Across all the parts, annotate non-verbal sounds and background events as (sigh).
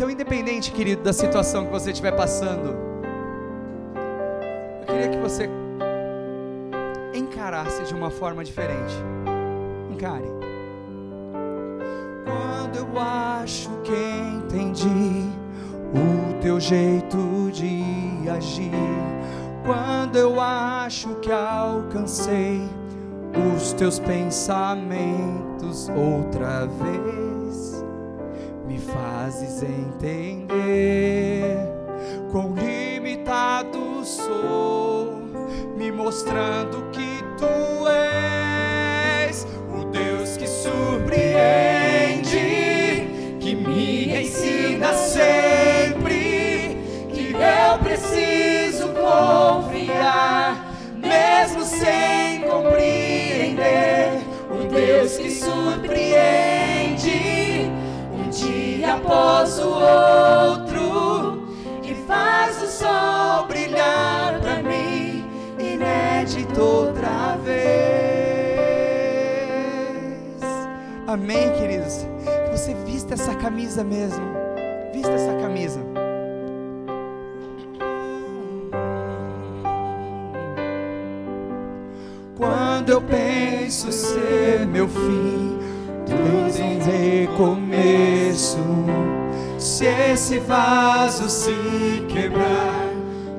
Então, independente, querido, da situação que você estiver passando, eu queria que você encarasse de uma forma diferente. Encare. Quando eu acho que entendi o teu jeito de agir, quando eu acho que alcancei os teus pensamentos outra vez, fazes entender quão limitado sou, me mostrando que tu és o Deus que surpreende, que me ensina sempre que eu preciso confiar, mesmo sem compreender. Um Deus que surpreende, após o outro, que faz o sol brilhar pra mim, inédito outra vez. Amém, queridos? Que você vista essa camisa mesmo. Esse vaso se quebrar,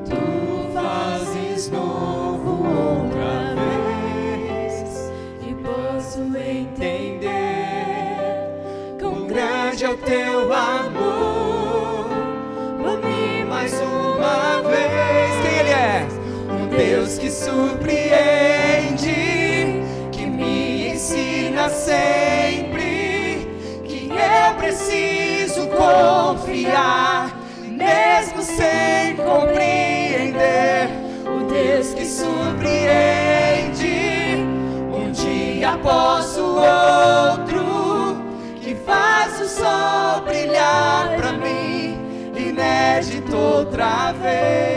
tu fazes novo outra vez. E posso entender Quão grande é o teu amor por mim mais uma vez. Quem Ele é? Um Deus que surpreende, outra vez.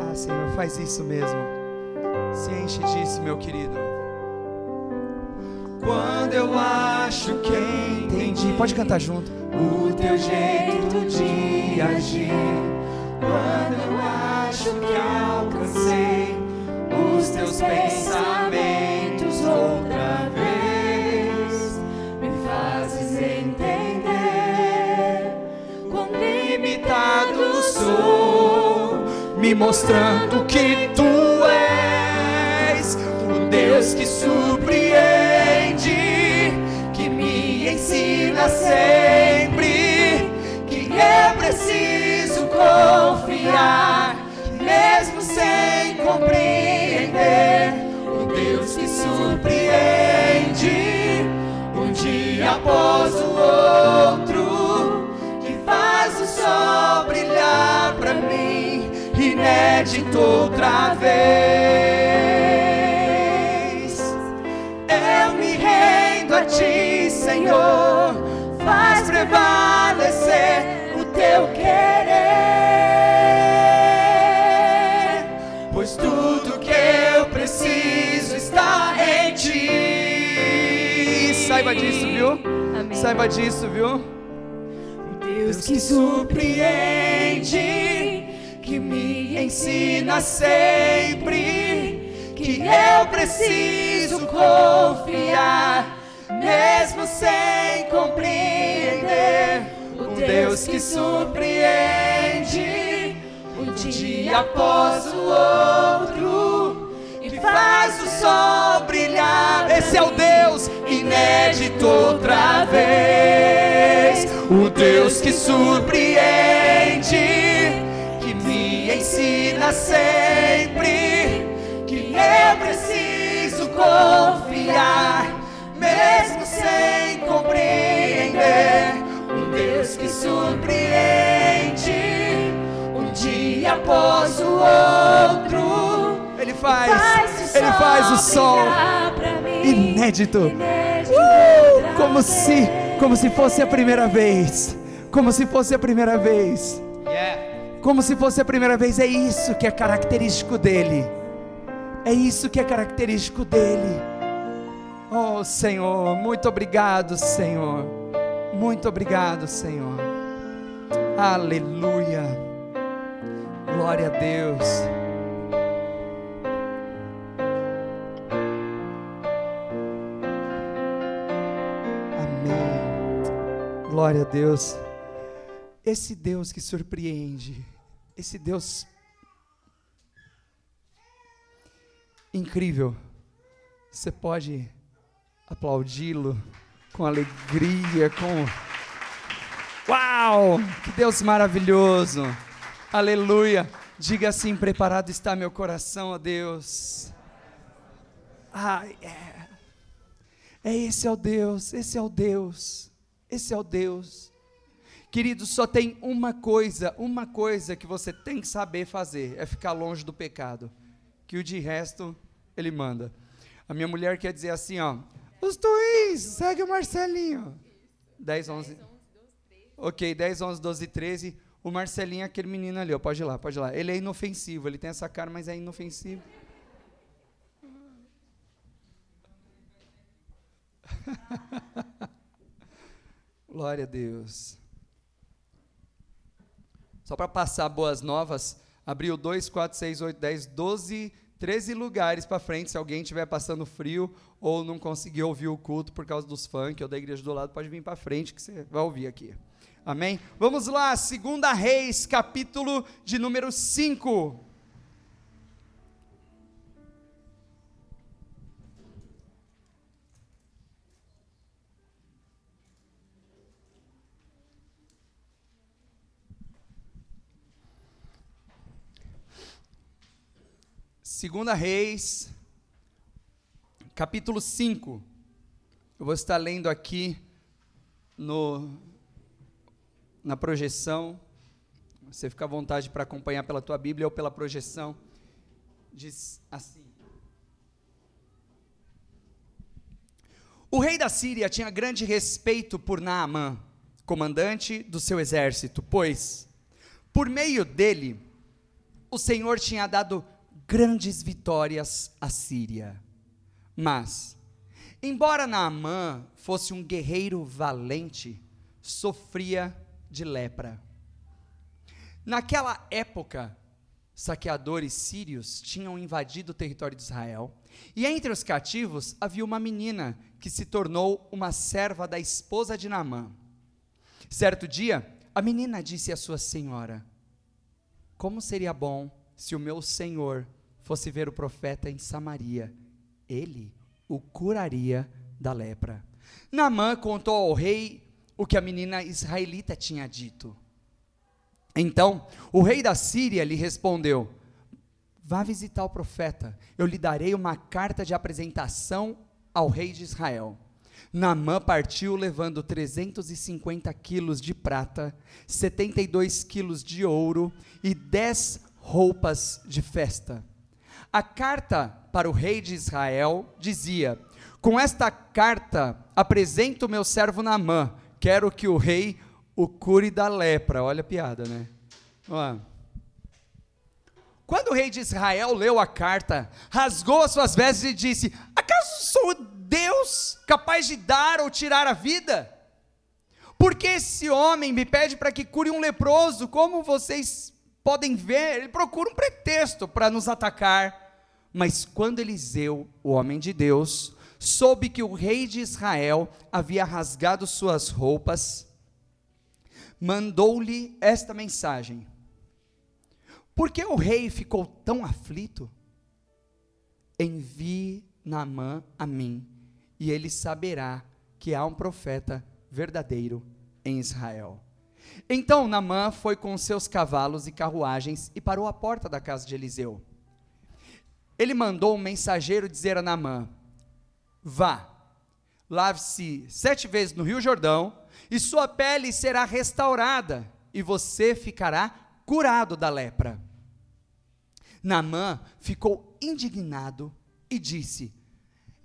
Ah, Senhor, faz isso mesmo. Se enche disso, meu querido. Quando eu acho que entendi, pode cantar junto. O teu jeito de agir. Quando eu acho que alcancei os teus pensamentos me mostrando que tu és o Deus que surpreende, que me ensina sempre que eu preciso confiar, mesmo sem compreender. Um Deus que surpreende, um dia após o outro, inédito outra vez. Eu me rendo a ti, Senhor, faz prevalecer o teu querer, pois tudo que eu preciso está em ti. Saiba disso, viu? Amém. Saiba disso, viu? Deus que surpreende, ensina sempre que eu preciso confiar, mesmo sem compreender. Um Deus que surpreende, um dia após o outro, e faz o sol brilhar. Esse é o Deus inédito outra vez. O Deus que surpreende, ensina sempre que eu preciso confiar, mesmo sem compreender. Um Deus que surpreende, um dia após o outro. Ele faz, ele faz o sol inédito. Uh, como se, como se fosse a primeira vez, como se fosse a primeira vez, como se fosse a primeira vez. É isso que é característico dele. É isso que é característico dele. Oh Senhor, muito obrigado, Senhor. Muito obrigado, Senhor. Aleluia. Glória a Deus. Amém. Glória a Deus. Esse Deus que surpreende, esse Deus incrível. Você pode aplaudi-lo com alegria, com Uau! Que Deus maravilhoso. Aleluia. Diga assim: preparado está meu coração, ó Deus. Ah, é. É esse é o Deus, esse é o Deus. Esse é o Deus. Querido, só tem uma coisa, uma coisa que você tem que saber fazer, é ficar longe do pecado. Que o de resto ele manda. A minha mulher quer dizer assim, ó, os twins, segue o Marcelinho. 10, 11. Ok, 10, 11, 12, 13. O Marcelinho é aquele menino ali, ó, pode ir lá, pode ir lá. Ele é inofensivo, ele tem essa cara, mas é inofensivo. (laughs) Glória a Deus. Só para passar boas novas, abriu 2, 4, 6, 8, 10, 12 13 lugares para frente, se alguém estiver passando frio ou não conseguir ouvir o culto por causa dos funk ou da igreja do lado, pode vir para frente que você vai ouvir aqui. Amém? Vamos lá, 2 Reis, capítulo de número 5. Segunda Reis, capítulo 5. Eu vou estar lendo aqui no, na projeção. Você fica à vontade para acompanhar pela tua Bíblia ou pela projeção. Diz assim: O rei da Síria tinha grande respeito por Naamã, comandante do seu exército, pois, por meio dele, o Senhor tinha dado grandes vitórias à Síria. Mas, embora Naamã fosse um guerreiro valente, sofria de lepra. Naquela época, saqueadores sírios tinham invadido o território de Israel, e entre os cativos havia uma menina que se tornou uma serva da esposa de Naamã. Certo dia, a menina disse à sua senhora: Como seria bom se o meu senhor fosse ver o profeta em Samaria, ele o curaria da lepra. Naamã contou ao rei o que a menina israelita tinha dito. Então, o rei da Síria lhe respondeu: Vá visitar o profeta, eu lhe darei uma carta de apresentação ao rei de Israel. Naamã partiu levando 350 quilos de prata, 72 quilos de ouro e 10 roupas de festa. A carta para o rei de Israel dizia: Com esta carta apresento o meu servo Naamã, quero que o rei o cure da lepra. Olha a piada, né? Olha. Quando o rei de Israel leu a carta, rasgou as suas vestes e disse: Acaso sou Deus capaz de dar ou tirar a vida? Porque esse homem me pede para que cure um leproso, como vocês podem ver, ele procura um pretexto para nos atacar. Mas quando Eliseu, o homem de Deus, soube que o rei de Israel havia rasgado suas roupas, mandou-lhe esta mensagem: Por que o rei ficou tão aflito? Envie Naamã a mim, e ele saberá que há um profeta verdadeiro em Israel. Então Naamã foi com seus cavalos e carruagens e parou à porta da casa de Eliseu ele mandou um mensageiro dizer a Naamã: Vá, lave-se sete vezes no Rio Jordão, e sua pele será restaurada, e você ficará curado da lepra. Naamã ficou indignado e disse: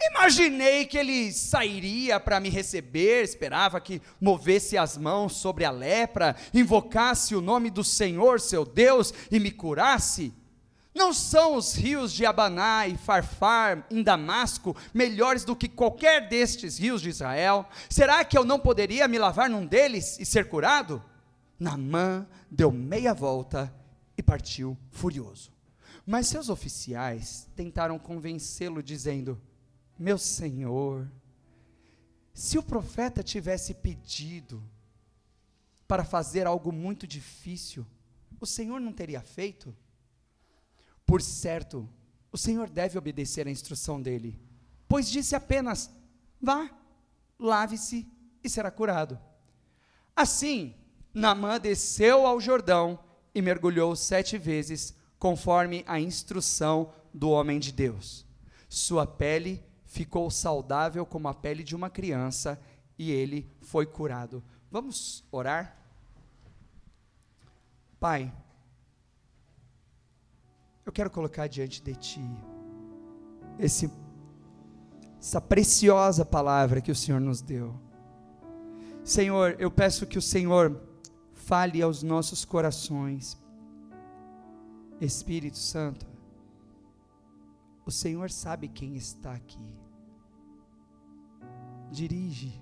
Imaginei que ele sairia para me receber, esperava que movesse as mãos sobre a lepra, invocasse o nome do Senhor, seu Deus, e me curasse. Não são os rios de Abaná e Farfar em Damasco melhores do que qualquer destes rios de Israel? Será que eu não poderia me lavar num deles e ser curado? Naamã deu meia volta e partiu furioso. Mas seus oficiais tentaram convencê-lo, dizendo: Meu senhor, se o profeta tivesse pedido para fazer algo muito difícil, o senhor não teria feito? Por certo, o senhor deve obedecer à instrução dele, pois disse apenas: Vá, lave-se e será curado. Assim, Naamã desceu ao Jordão e mergulhou sete vezes, conforme a instrução do homem de Deus. Sua pele ficou saudável como a pele de uma criança e ele foi curado. Vamos orar? Pai, eu quero colocar diante de Ti esse, essa preciosa palavra que o Senhor nos deu. Senhor, eu peço que o Senhor fale aos nossos corações. Espírito Santo, o Senhor sabe quem está aqui. Dirige,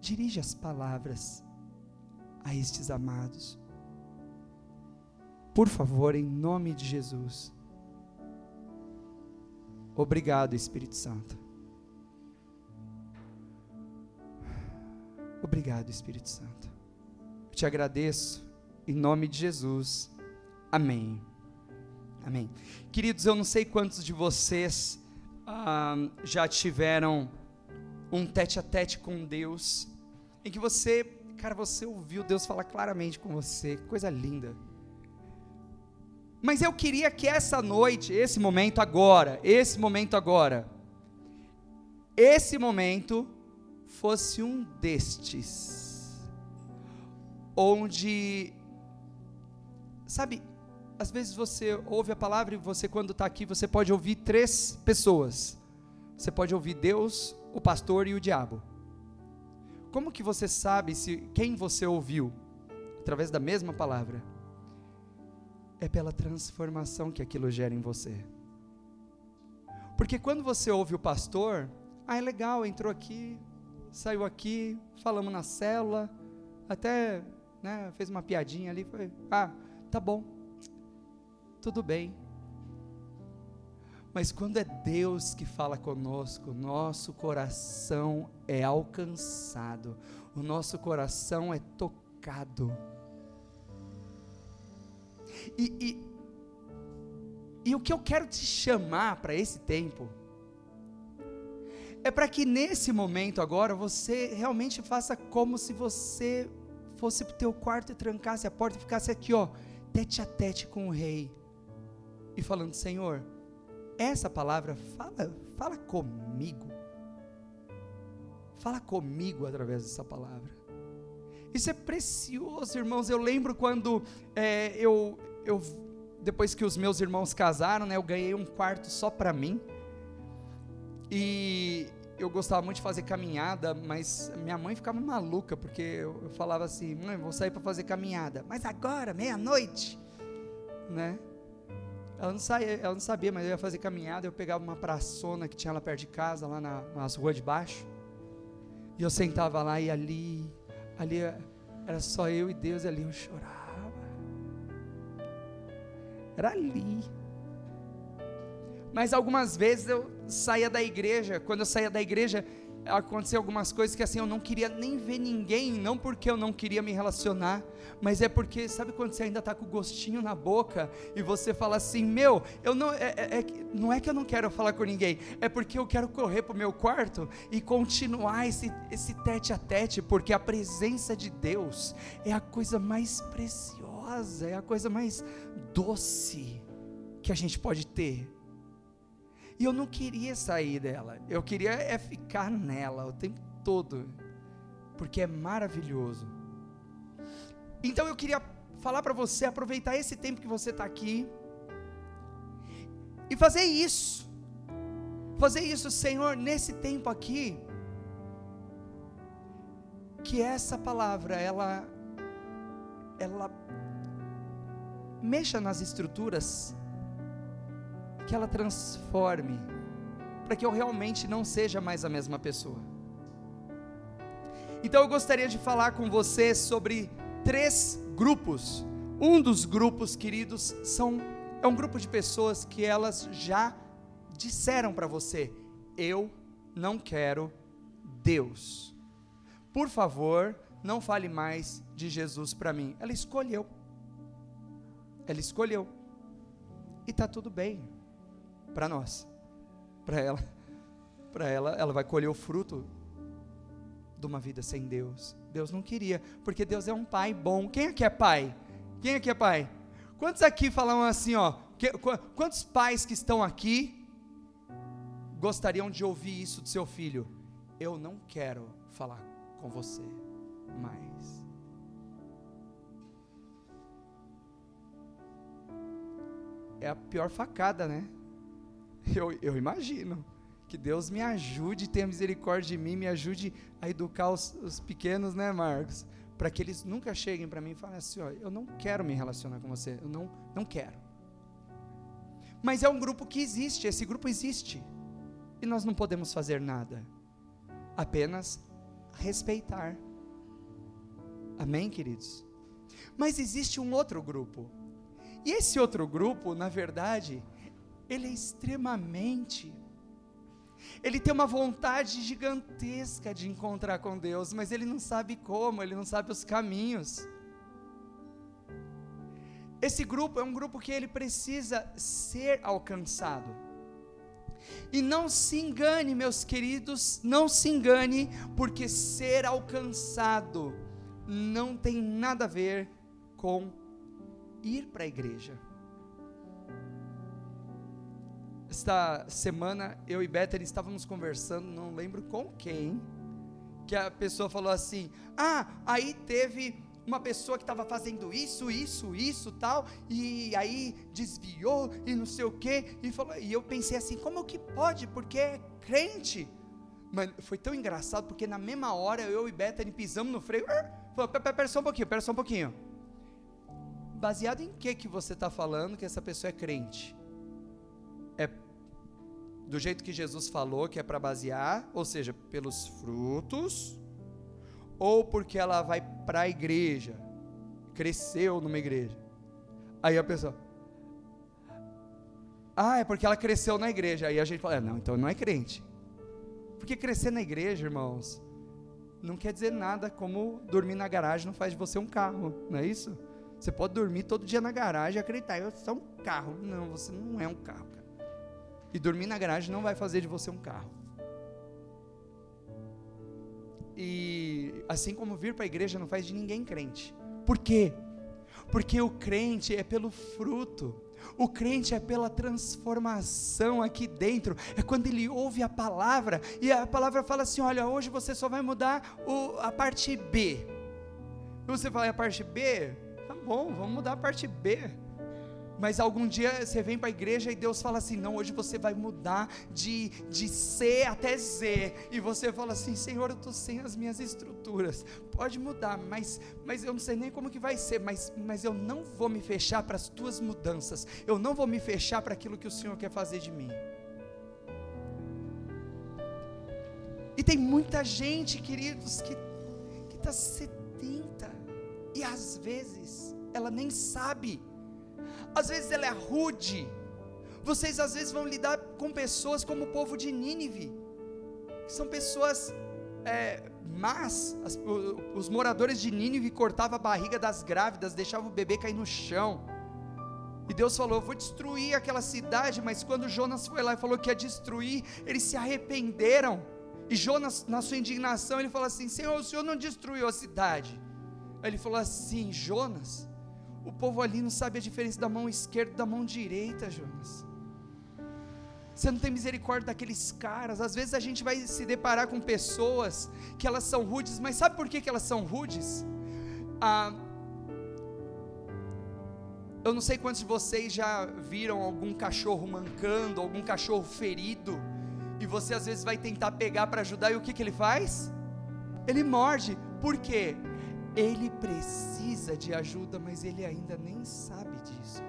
dirige as palavras a estes amados. Por favor, em nome de Jesus. Obrigado, Espírito Santo. Obrigado, Espírito Santo. Eu te agradeço em nome de Jesus. Amém. Amém. Queridos, eu não sei quantos de vocês ah, já tiveram um tete a tete com Deus, em que você, cara, você ouviu Deus falar claramente com você, coisa linda. Mas eu queria que essa noite, esse momento agora, esse momento agora, esse momento fosse um destes, onde, sabe, às vezes você ouve a palavra e você, quando está aqui, você pode ouvir três pessoas. Você pode ouvir Deus, o pastor e o diabo. Como que você sabe se quem você ouviu? Através da mesma palavra é pela transformação que aquilo gera em você. Porque quando você ouve o pastor, ah, é legal, entrou aqui, saiu aqui, falamos na célula, até né, fez uma piadinha ali, foi, ah, tá bom, tudo bem. Mas quando é Deus que fala conosco, nosso coração é alcançado, o nosso coração é tocado. E, e, e o que eu quero te chamar para esse tempo é para que nesse momento agora você realmente faça como se você fosse para o teu quarto e trancasse a porta e ficasse aqui, ó, tete a tete com o rei. E falando, Senhor, essa palavra fala, fala comigo. Fala comigo através dessa palavra. Isso é precioso, irmãos. Eu lembro quando é, eu, eu depois que os meus irmãos casaram, né, eu ganhei um quarto só para mim. E eu gostava muito de fazer caminhada, mas minha mãe ficava maluca porque eu, eu falava assim: "Mãe, vou sair para fazer caminhada". Mas agora, meia-noite, né? Ela não, ela não sabia, mas eu ia fazer caminhada, eu pegava uma praçona que tinha lá perto de casa, lá na, nas ruas de baixo. E eu sentava lá e ali, ali era só eu e Deus e ali eu chorava. Era ali. Mas algumas vezes eu saía da igreja, quando eu saía da igreja, aconteceu algumas coisas que assim eu não queria nem ver ninguém, não porque eu não queria me relacionar, mas é porque sabe quando você ainda está com o gostinho na boca e você fala assim, meu, eu não é, é, é, não é que eu não quero falar com ninguém, é porque eu quero correr para o meu quarto e continuar esse, esse tete a tete, porque a presença de Deus é a coisa mais preciosa, é a coisa mais doce que a gente pode ter. E eu não queria sair dela, eu queria é ficar nela o tempo todo, porque é maravilhoso. Então eu queria falar para você, aproveitar esse tempo que você está aqui, e fazer isso, fazer isso, Senhor, nesse tempo aqui, que essa palavra, ela, ela mexa nas estruturas que ela transforme, para que eu realmente não seja mais a mesma pessoa. Então eu gostaria de falar com você sobre três grupos. Um dos grupos, queridos, são é um grupo de pessoas que elas já disseram para você: eu não quero Deus. Por favor, não fale mais de Jesus para mim. Ela escolheu. Ela escolheu. E tá tudo bem para nós. Para ela, (laughs) para ela, ela vai colher o fruto de uma vida sem Deus. Deus não queria, porque Deus é um pai bom. Quem aqui é pai? Quem aqui é pai? Quantos aqui falam assim, ó? Que, quantos pais que estão aqui gostariam de ouvir isso do seu filho? Eu não quero falar com você mais. É a pior facada, né? Eu, eu imagino. Que Deus me ajude, tenha misericórdia de mim, me ajude a educar os, os pequenos, né, Marcos? Para que eles nunca cheguem para mim e falem assim: ó, eu não quero me relacionar com você, eu não, não quero. Mas é um grupo que existe, esse grupo existe. E nós não podemos fazer nada, apenas respeitar. Amém, queridos? Mas existe um outro grupo. E esse outro grupo, na verdade, ele é extremamente ele tem uma vontade gigantesca de encontrar com Deus, mas ele não sabe como, ele não sabe os caminhos. Esse grupo é um grupo que ele precisa ser alcançado. E não se engane, meus queridos, não se engane, porque ser alcançado não tem nada a ver com ir para a igreja. esta semana eu e Bethany estávamos conversando, não lembro com quem, que a pessoa falou assim: "Ah, aí teve uma pessoa que estava fazendo isso, isso, isso, tal, e aí desviou e não sei o quê, e falou, e eu pensei assim, como que pode? Porque é crente. Mas foi tão engraçado porque na mesma hora eu e Bethany pisamos no freio. Falou, pera só um pouquinho, pera só um pouquinho. Baseado em que que você está falando que essa pessoa é crente? é do jeito que Jesus falou que é para basear, ou seja, pelos frutos, ou porque ela vai para a igreja, cresceu numa igreja. Aí a pessoa, ah, é porque ela cresceu na igreja. Aí a gente fala, é, não, então não é crente. Porque crescer na igreja, irmãos, não quer dizer nada como dormir na garagem não faz de você um carro, não é isso? Você pode dormir todo dia na garagem e acreditar, eu sou um carro. Não, você não é um carro. E dormir na garagem não vai fazer de você um carro. E assim como vir para a igreja não faz de ninguém crente. Por quê? Porque o crente é pelo fruto. O crente é pela transformação aqui dentro. É quando ele ouve a palavra e a palavra fala assim: olha, hoje você só vai mudar o, a parte B. E você fala, a parte B? Tá bom, vamos mudar a parte B. Mas algum dia você vem para a igreja e Deus fala assim: não, hoje você vai mudar de, de C até Z. E você fala assim: Senhor, eu estou sem as minhas estruturas. Pode mudar, mas, mas eu não sei nem como que vai ser. Mas, mas eu não vou me fechar para as tuas mudanças. Eu não vou me fechar para aquilo que o Senhor quer fazer de mim. E tem muita gente, queridos, que está sedenta. E às vezes ela nem sabe às vezes ela é rude. Vocês às vezes vão lidar com pessoas como o povo de Nínive, que são pessoas é, más. As, os moradores de Nínive cortavam a barriga das grávidas, deixavam o bebê cair no chão. E Deus falou: Vou destruir aquela cidade. Mas quando Jonas foi lá e falou que ia destruir, eles se arrependeram. E Jonas, na sua indignação, ele falou assim: Senhor, o Senhor não destruiu a cidade. Aí ele falou assim: Jonas, o povo ali não sabe a diferença da mão esquerda da mão direita, Jonas. Você não tem misericórdia daqueles caras. Às vezes a gente vai se deparar com pessoas que elas são rudes, mas sabe por que, que elas são rudes? Ah, eu não sei quantos de vocês já viram algum cachorro mancando, algum cachorro ferido, e você às vezes vai tentar pegar para ajudar, e o que, que ele faz? Ele morde. Por quê? Ele precisa de ajuda, mas ele ainda nem sabe disso.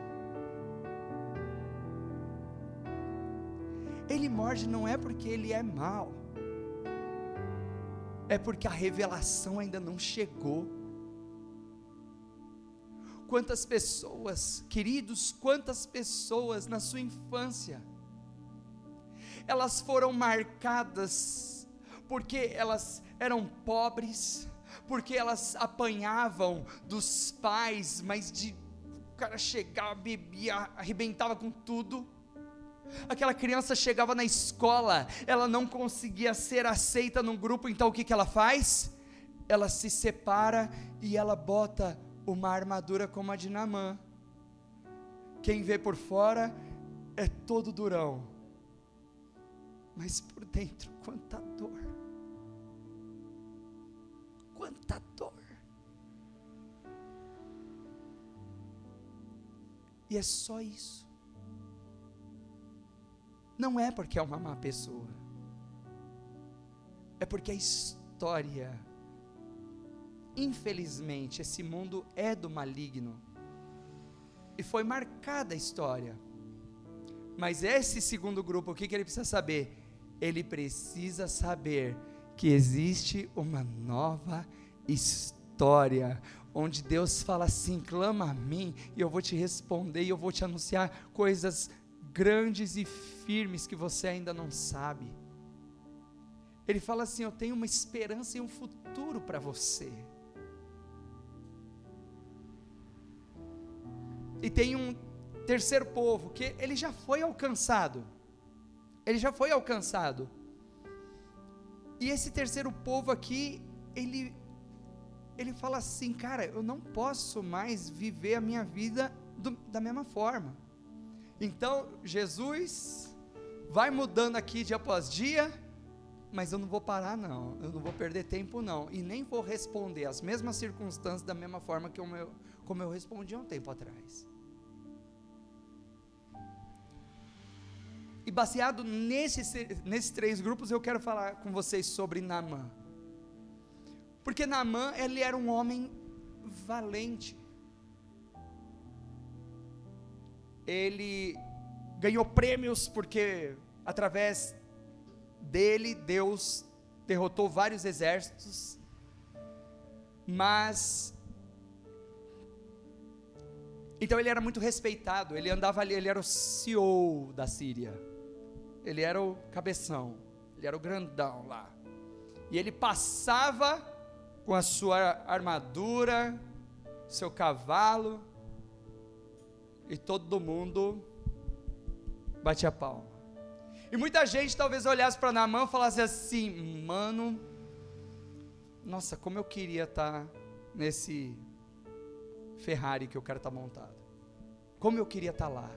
Ele morde não é porque ele é mal, é porque a revelação ainda não chegou. Quantas pessoas, queridos, quantas pessoas na sua infância, elas foram marcadas porque elas eram pobres, porque elas apanhavam dos pais, mas de o cara chegava, bebia, arrebentava com tudo. Aquela criança chegava na escola, ela não conseguia ser aceita num grupo, então o que, que ela faz? Ela se separa e ela bota uma armadura como a de Namã. Quem vê por fora é todo durão, mas por dentro, quanta dor, quanta dor. E é só isso. Não é porque é uma má pessoa, é porque a história, infelizmente, esse mundo é do maligno, e foi marcada a história. Mas esse segundo grupo, o que, que ele precisa saber? Ele precisa saber que existe uma nova história, onde Deus fala assim: clama a mim, e eu vou te responder, e eu vou te anunciar coisas grandes e firmes que você ainda não sabe. Ele fala assim: Eu tenho uma esperança e um futuro para você. E tem um terceiro povo que ele já foi alcançado. Ele já foi alcançado. E esse terceiro povo aqui, ele ele fala assim, cara, eu não posso mais viver a minha vida do, da mesma forma. Então, Jesus vai mudando aqui dia após dia, mas eu não vou parar não, eu não vou perder tempo não, e nem vou responder as mesmas circunstâncias da mesma forma que eu, como eu respondi há um tempo atrás. E baseado nesses, nesses três grupos, eu quero falar com vocês sobre Naamã. Porque Naamã, ele era um homem valente. ele ganhou prêmios porque através dele Deus derrotou vários exércitos, mas então ele era muito respeitado, ele andava ali, ele era o CEO da Síria. Ele era o cabeção, ele era o grandão lá. E ele passava com a sua armadura, seu cavalo, e todo mundo batia palma. E muita gente talvez olhasse para Naamã e falasse assim: mano, nossa, como eu queria estar tá nesse Ferrari que o cara está montado. Como eu queria estar tá lá.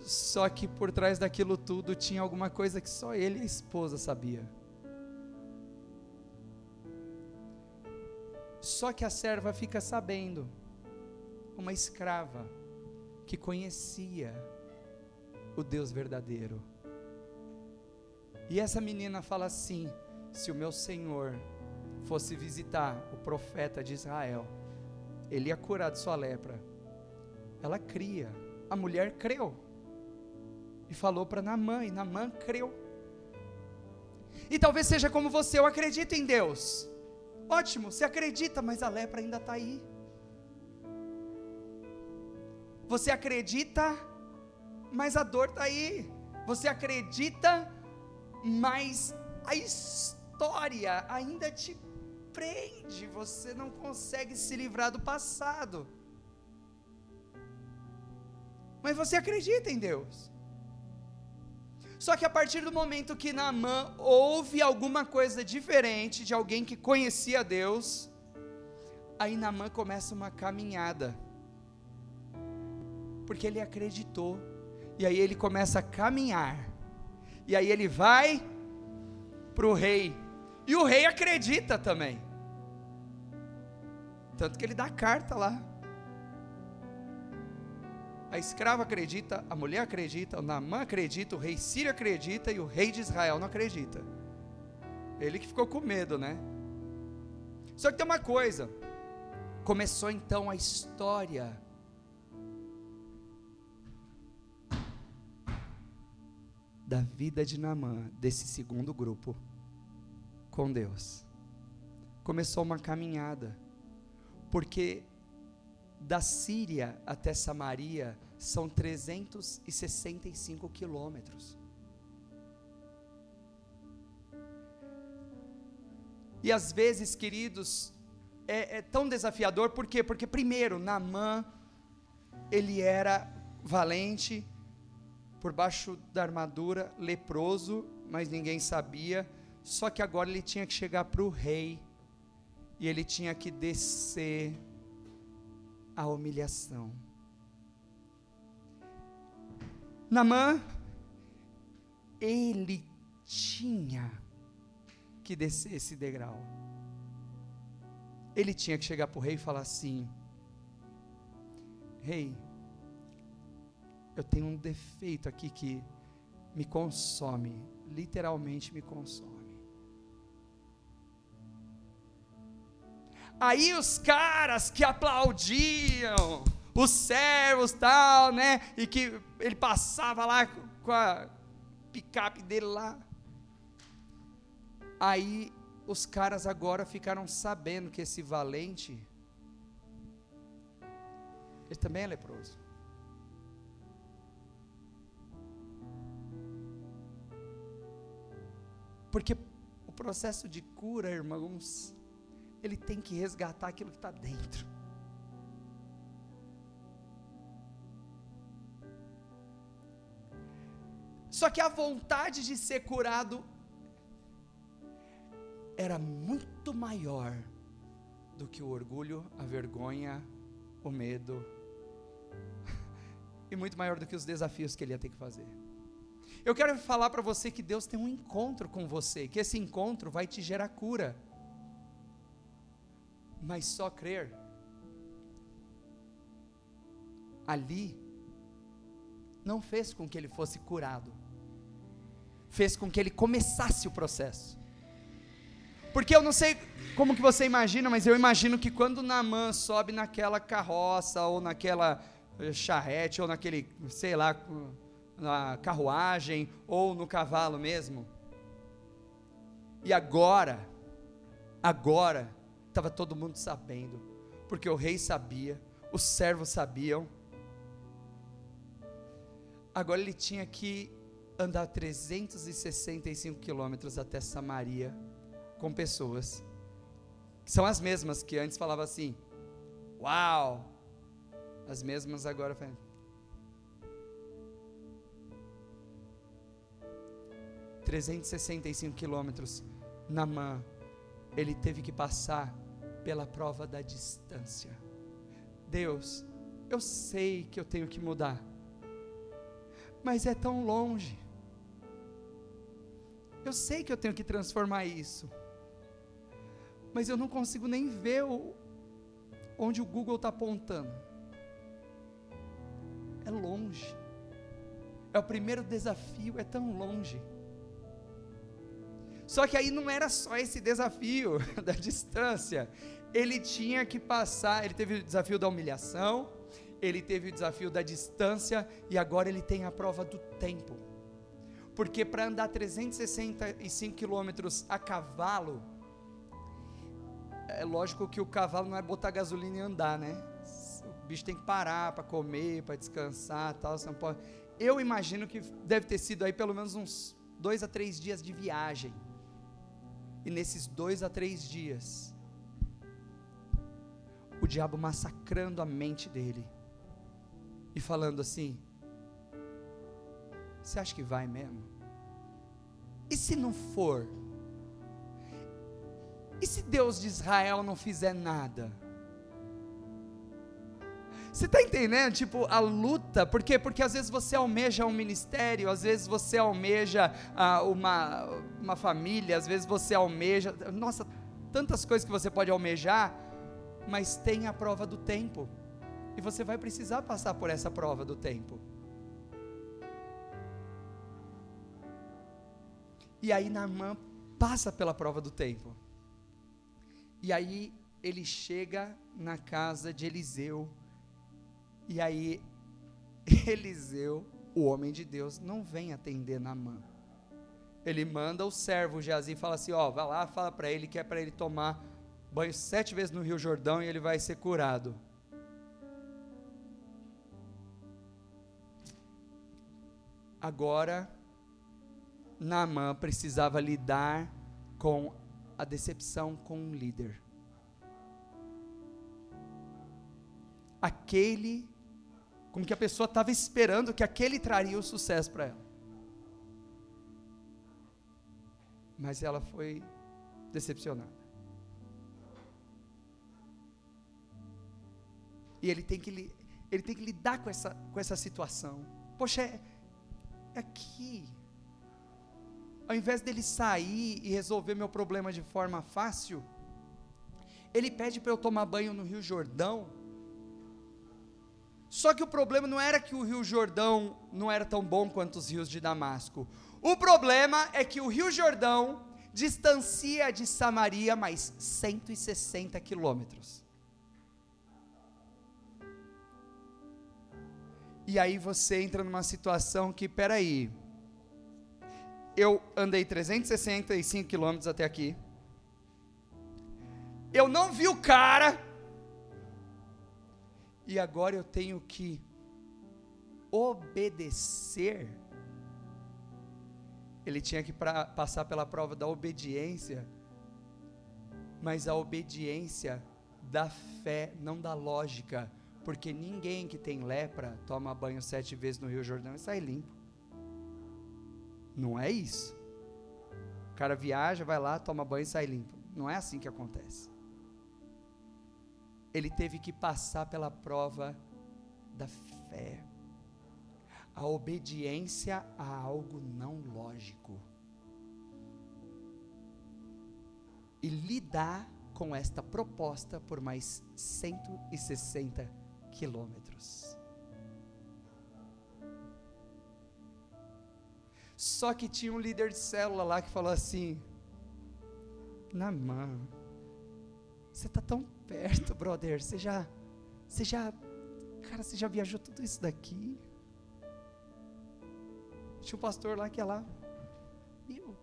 Só que por trás daquilo tudo tinha alguma coisa que só ele e a esposa sabia. Só que a serva fica sabendo uma escrava que conhecia o Deus verdadeiro. E essa menina fala assim: se o meu Senhor fosse visitar o profeta de Israel, ele ia curar de sua lepra. Ela cria, a mulher creu e falou para Namã, e Namã creu. E talvez seja como você, eu acredito em Deus. Ótimo, você acredita, mas a lepra ainda está aí. Você acredita, mas a dor está aí. Você acredita, mas a história ainda te prende. Você não consegue se livrar do passado. Mas você acredita em Deus. Só que a partir do momento que Naamã ouve alguma coisa diferente de alguém que conhecia Deus, aí Naamã começa uma caminhada porque ele acreditou. E aí ele começa a caminhar. E aí ele vai para o rei. E o rei acredita também. Tanto que ele dá a carta lá. A escrava acredita, a mulher acredita, o Namã acredita, o rei Sírio acredita e o rei de Israel não acredita. Ele que ficou com medo, né? Só que tem uma coisa. Começou então a história da vida de Naamã, desse segundo grupo, com Deus. Começou uma caminhada, porque da Síria até Samaria são 365 quilômetros. E às vezes, queridos, é, é, tão desafiador, por quê? Porque, primeiro, Naamã, ele era valente, por baixo da armadura, leproso, mas ninguém sabia. Só que agora ele tinha que chegar para o rei, e ele tinha que descer a humilhação. Namã, ele tinha que descer esse degrau. Ele tinha que chegar para o rei e falar assim: Rei, eu tenho um defeito aqui que me consome, literalmente me consome. Aí os caras que aplaudiam, os servos tal, né? E que ele passava lá com a picape dele lá. Aí os caras agora ficaram sabendo que esse valente, ele também é leproso. Porque o processo de cura, irmãos, ele tem que resgatar aquilo que está dentro. Só que a vontade de ser curado era muito maior do que o orgulho, a vergonha, o medo, (laughs) e muito maior do que os desafios que ele ia ter que fazer. Eu quero falar para você que Deus tem um encontro com você, que esse encontro vai te gerar cura. Mas só crer ali não fez com que ele fosse curado. Fez com que ele começasse o processo. Porque eu não sei como que você imagina, mas eu imagino que quando Naamã sobe naquela carroça, ou naquela eh, charrete, ou naquele, sei lá, na carruagem, ou no cavalo mesmo. E agora, agora, estava todo mundo sabendo, porque o rei sabia, os servos sabiam. Agora ele tinha que andar 365 quilômetros até Samaria com pessoas que são as mesmas que antes falavam assim: Uau! As mesmas agora falam. Trezentos e na mão, ele teve que passar pela prova da distância. Deus, eu sei que eu tenho que mudar, mas é tão longe. Eu sei que eu tenho que transformar isso, mas eu não consigo nem ver o, onde o Google está apontando. É longe. É o primeiro desafio, é tão longe. Só que aí não era só esse desafio (laughs) da distância. Ele tinha que passar, ele teve o desafio da humilhação, ele teve o desafio da distância e agora ele tem a prova do tempo. Porque para andar 365 quilômetros a cavalo, é lógico que o cavalo não é botar gasolina e andar, né? O bicho tem que parar para comer, para descansar, tal. Você pode. Eu imagino que deve ter sido aí pelo menos uns dois a três dias de viagem. E nesses dois a três dias, o diabo massacrando a mente dele e falando assim: Você acha que vai mesmo? E se não for? E se Deus de Israel não fizer nada? Você está entendendo? Tipo, a luta, por quê? Porque às vezes você almeja um ministério, às vezes você almeja ah, uma, uma família, às vezes você almeja, nossa, tantas coisas que você pode almejar, mas tem a prova do tempo, e você vai precisar passar por essa prova do tempo. E aí Naamã passa pela prova do tempo. E aí ele chega na casa de Eliseu. E aí (laughs) Eliseu o homem de Deus não vem atender Naamã. Ele manda o servo Geazi e fala assim: ó, vai lá, fala para ele que é para ele tomar banho sete vezes no Rio Jordão e ele vai ser curado. Agora, Naamã precisava lidar com a decepção com um líder. Aquele com que a pessoa estava esperando que aquele traria o sucesso para ela. Mas ela foi decepcionada. E ele tem que, ele tem que lidar com essa, com essa situação. Poxa, é, é aqui. Ao invés dele sair e resolver meu problema de forma fácil, ele pede para eu tomar banho no Rio Jordão. Só que o problema não era que o Rio Jordão não era tão bom quanto os rios de Damasco. O problema é que o Rio Jordão distancia de Samaria mais 160 quilômetros. E aí você entra numa situação que, peraí, eu andei 365 quilômetros até aqui, eu não vi o cara, e agora eu tenho que obedecer. Ele tinha que pra, passar pela prova da obediência, mas a obediência da fé, não da lógica porque ninguém que tem lepra toma banho sete vezes no Rio Jordão e sai limpo. Não é isso. O cara viaja, vai lá, toma banho e sai limpo. Não é assim que acontece. Ele teve que passar pela prova da fé. A obediência a algo não lógico. E lidar com esta proposta por mais 160 quilômetros. Só que tinha um líder de célula lá que falou assim: Namã, você está tão perto, brother. Você já, você já, cara, você já viajou tudo isso daqui? Tinha um pastor lá que ia lá, meu,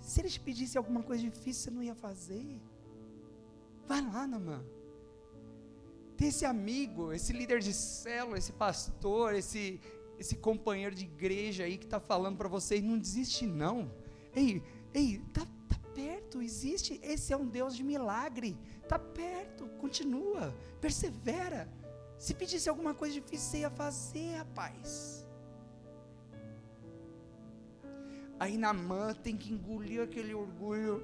se ele te pedisse alguma coisa difícil, você não ia fazer. Vai lá, Namã. Tem esse amigo, esse líder de célula, esse pastor, esse, esse companheiro de igreja aí que está falando para vocês, não desiste não. Ei, ei, tá, tá perto, existe, esse é um Deus de milagre, tá perto, continua, persevera. Se pedisse alguma coisa difícil, você ia fazer, rapaz. Aí Namã tem que engolir aquele orgulho.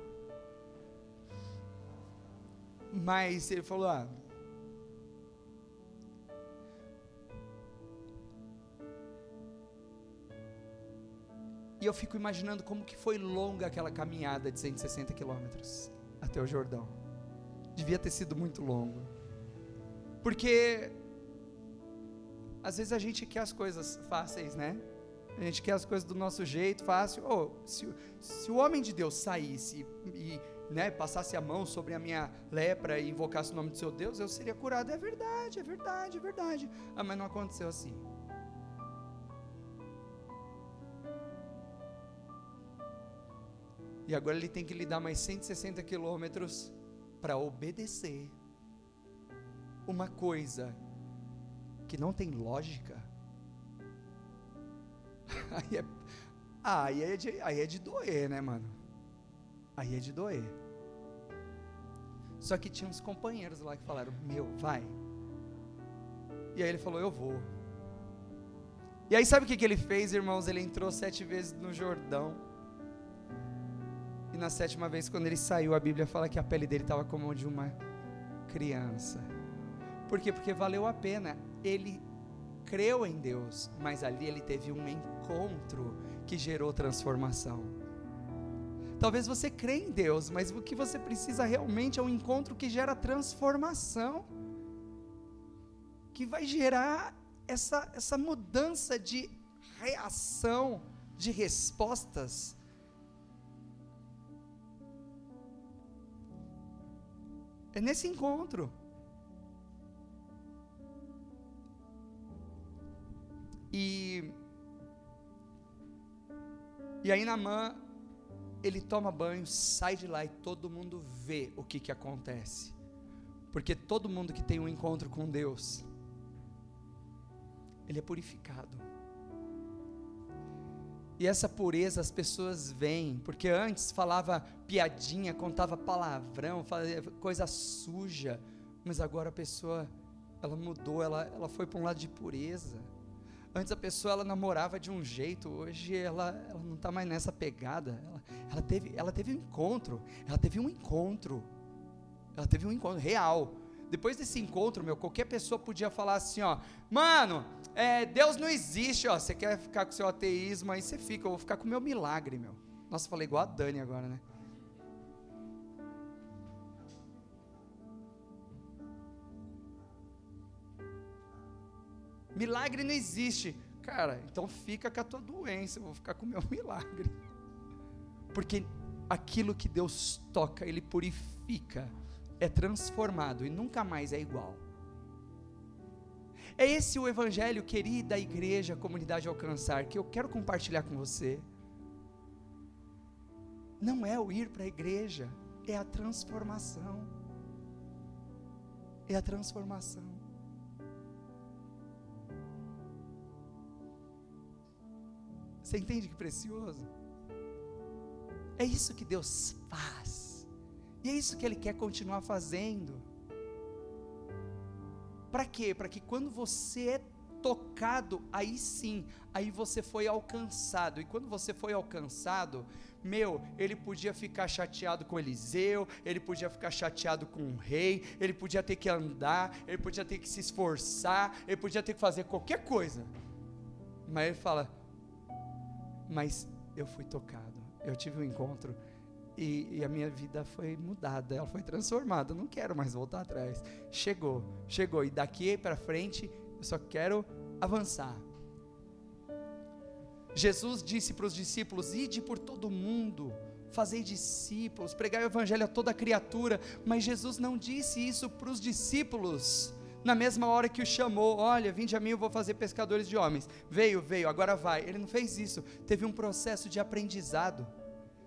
Mas ele falou: ah, E eu fico imaginando como que foi longa aquela caminhada de 160 quilômetros até o Jordão. Devia ter sido muito longo. Porque às vezes a gente quer as coisas fáceis, né? A gente quer as coisas do nosso jeito, fácil. Oh, se, se o homem de Deus saísse e, né, passasse a mão sobre a minha lepra e invocasse o nome do seu Deus, eu seria curado. É verdade, é verdade, é verdade. Ah, mas não aconteceu assim. E agora ele tem que lidar mais 160 quilômetros para obedecer uma coisa que não tem lógica. (laughs) Aí é, aí, é de, aí é de doer, né, mano? Aí é de doer. Só que tinha uns companheiros lá que falaram: Meu, vai. E aí ele falou: Eu vou. E aí sabe o que, que ele fez, irmãos? Ele entrou sete vezes no Jordão. E na sétima vez, quando ele saiu, a Bíblia fala que a pele dele estava como a de uma criança. Por quê? Porque valeu a pena. Ele creu em Deus, mas ali ele teve um encontro que gerou transformação. Talvez você crê em Deus, mas o que você precisa realmente é um encontro que gera transformação, que vai gerar essa, essa mudança de reação, de respostas É nesse encontro. E e aí Naamã ele toma banho, sai de lá e todo mundo vê o que que acontece. Porque todo mundo que tem um encontro com Deus, ele é purificado. E essa pureza as pessoas veem, porque antes falava piadinha, contava palavrão, fazia coisa suja, mas agora a pessoa, ela mudou, ela, ela foi para um lado de pureza. Antes a pessoa ela namorava de um jeito, hoje ela, ela não está mais nessa pegada. Ela, ela, teve, ela teve um encontro, ela teve um encontro, ela teve um encontro real. Depois desse encontro, meu, qualquer pessoa podia falar assim, ó, mano, é, Deus não existe, ó. Você quer ficar com seu ateísmo aí, você fica. Eu vou ficar com o meu milagre, meu. Nossa, falei igual a Dani agora, né? Milagre não existe. Cara, então fica com a tua doença, eu vou ficar com o meu (laughs) milagre. Porque aquilo que Deus toca, Ele purifica, é transformado e nunca mais é igual. É esse o evangelho, querida igreja, comunidade alcançar, que eu quero compartilhar com você. Não é o ir para a igreja, é a transformação. É a transformação. Você entende que precioso? É isso que Deus faz. E é isso que Ele quer continuar fazendo. Para quê? Para que quando você é tocado, aí sim, aí você foi alcançado. E quando você foi alcançado, meu, ele podia ficar chateado com Eliseu, ele podia ficar chateado com o rei, ele podia ter que andar, ele podia ter que se esforçar, ele podia ter que fazer qualquer coisa. Mas ele fala: mas eu fui tocado, eu tive um encontro e, e, a minha vida foi mudada, ela foi transformada. Eu não quero mais voltar atrás. Chegou, chegou, e daqui para frente eu só quero avançar. Jesus disse para os discípulos: Ide por todo mundo, fazei discípulos, pregai o evangelho a toda criatura. Mas Jesus não disse isso para os discípulos na mesma hora que o chamou, olha, vinde a mim, eu vou fazer pescadores de homens. Veio, veio, agora vai. Ele não fez isso. Teve um processo de aprendizado.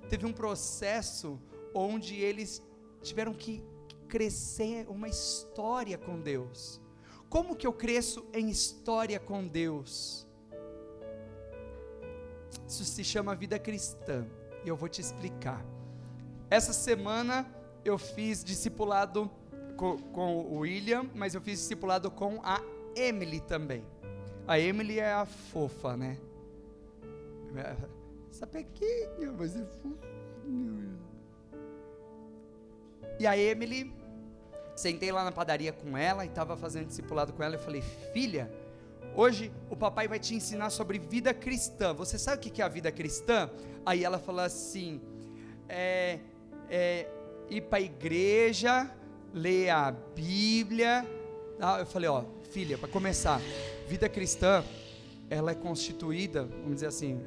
Teve um processo onde eles tiveram que crescer uma história com Deus. Como que eu cresço em história com Deus? Isso se chama vida cristã. E eu vou te explicar. Essa semana eu fiz discipulado com, com o William, mas eu fiz discipulado com a Emily também. A Emily é a fofa, né? Essa pequena, mas é fofinha. E a Emily, sentei lá na padaria com ela e estava fazendo discipulado com ela. Eu falei, filha, hoje o papai vai te ensinar sobre vida cristã. Você sabe o que é a vida cristã? Aí ela falou assim: é, é ir para a igreja, ler a Bíblia. Eu falei, ó, filha, para começar, vida cristã, ela é constituída, vamos dizer assim,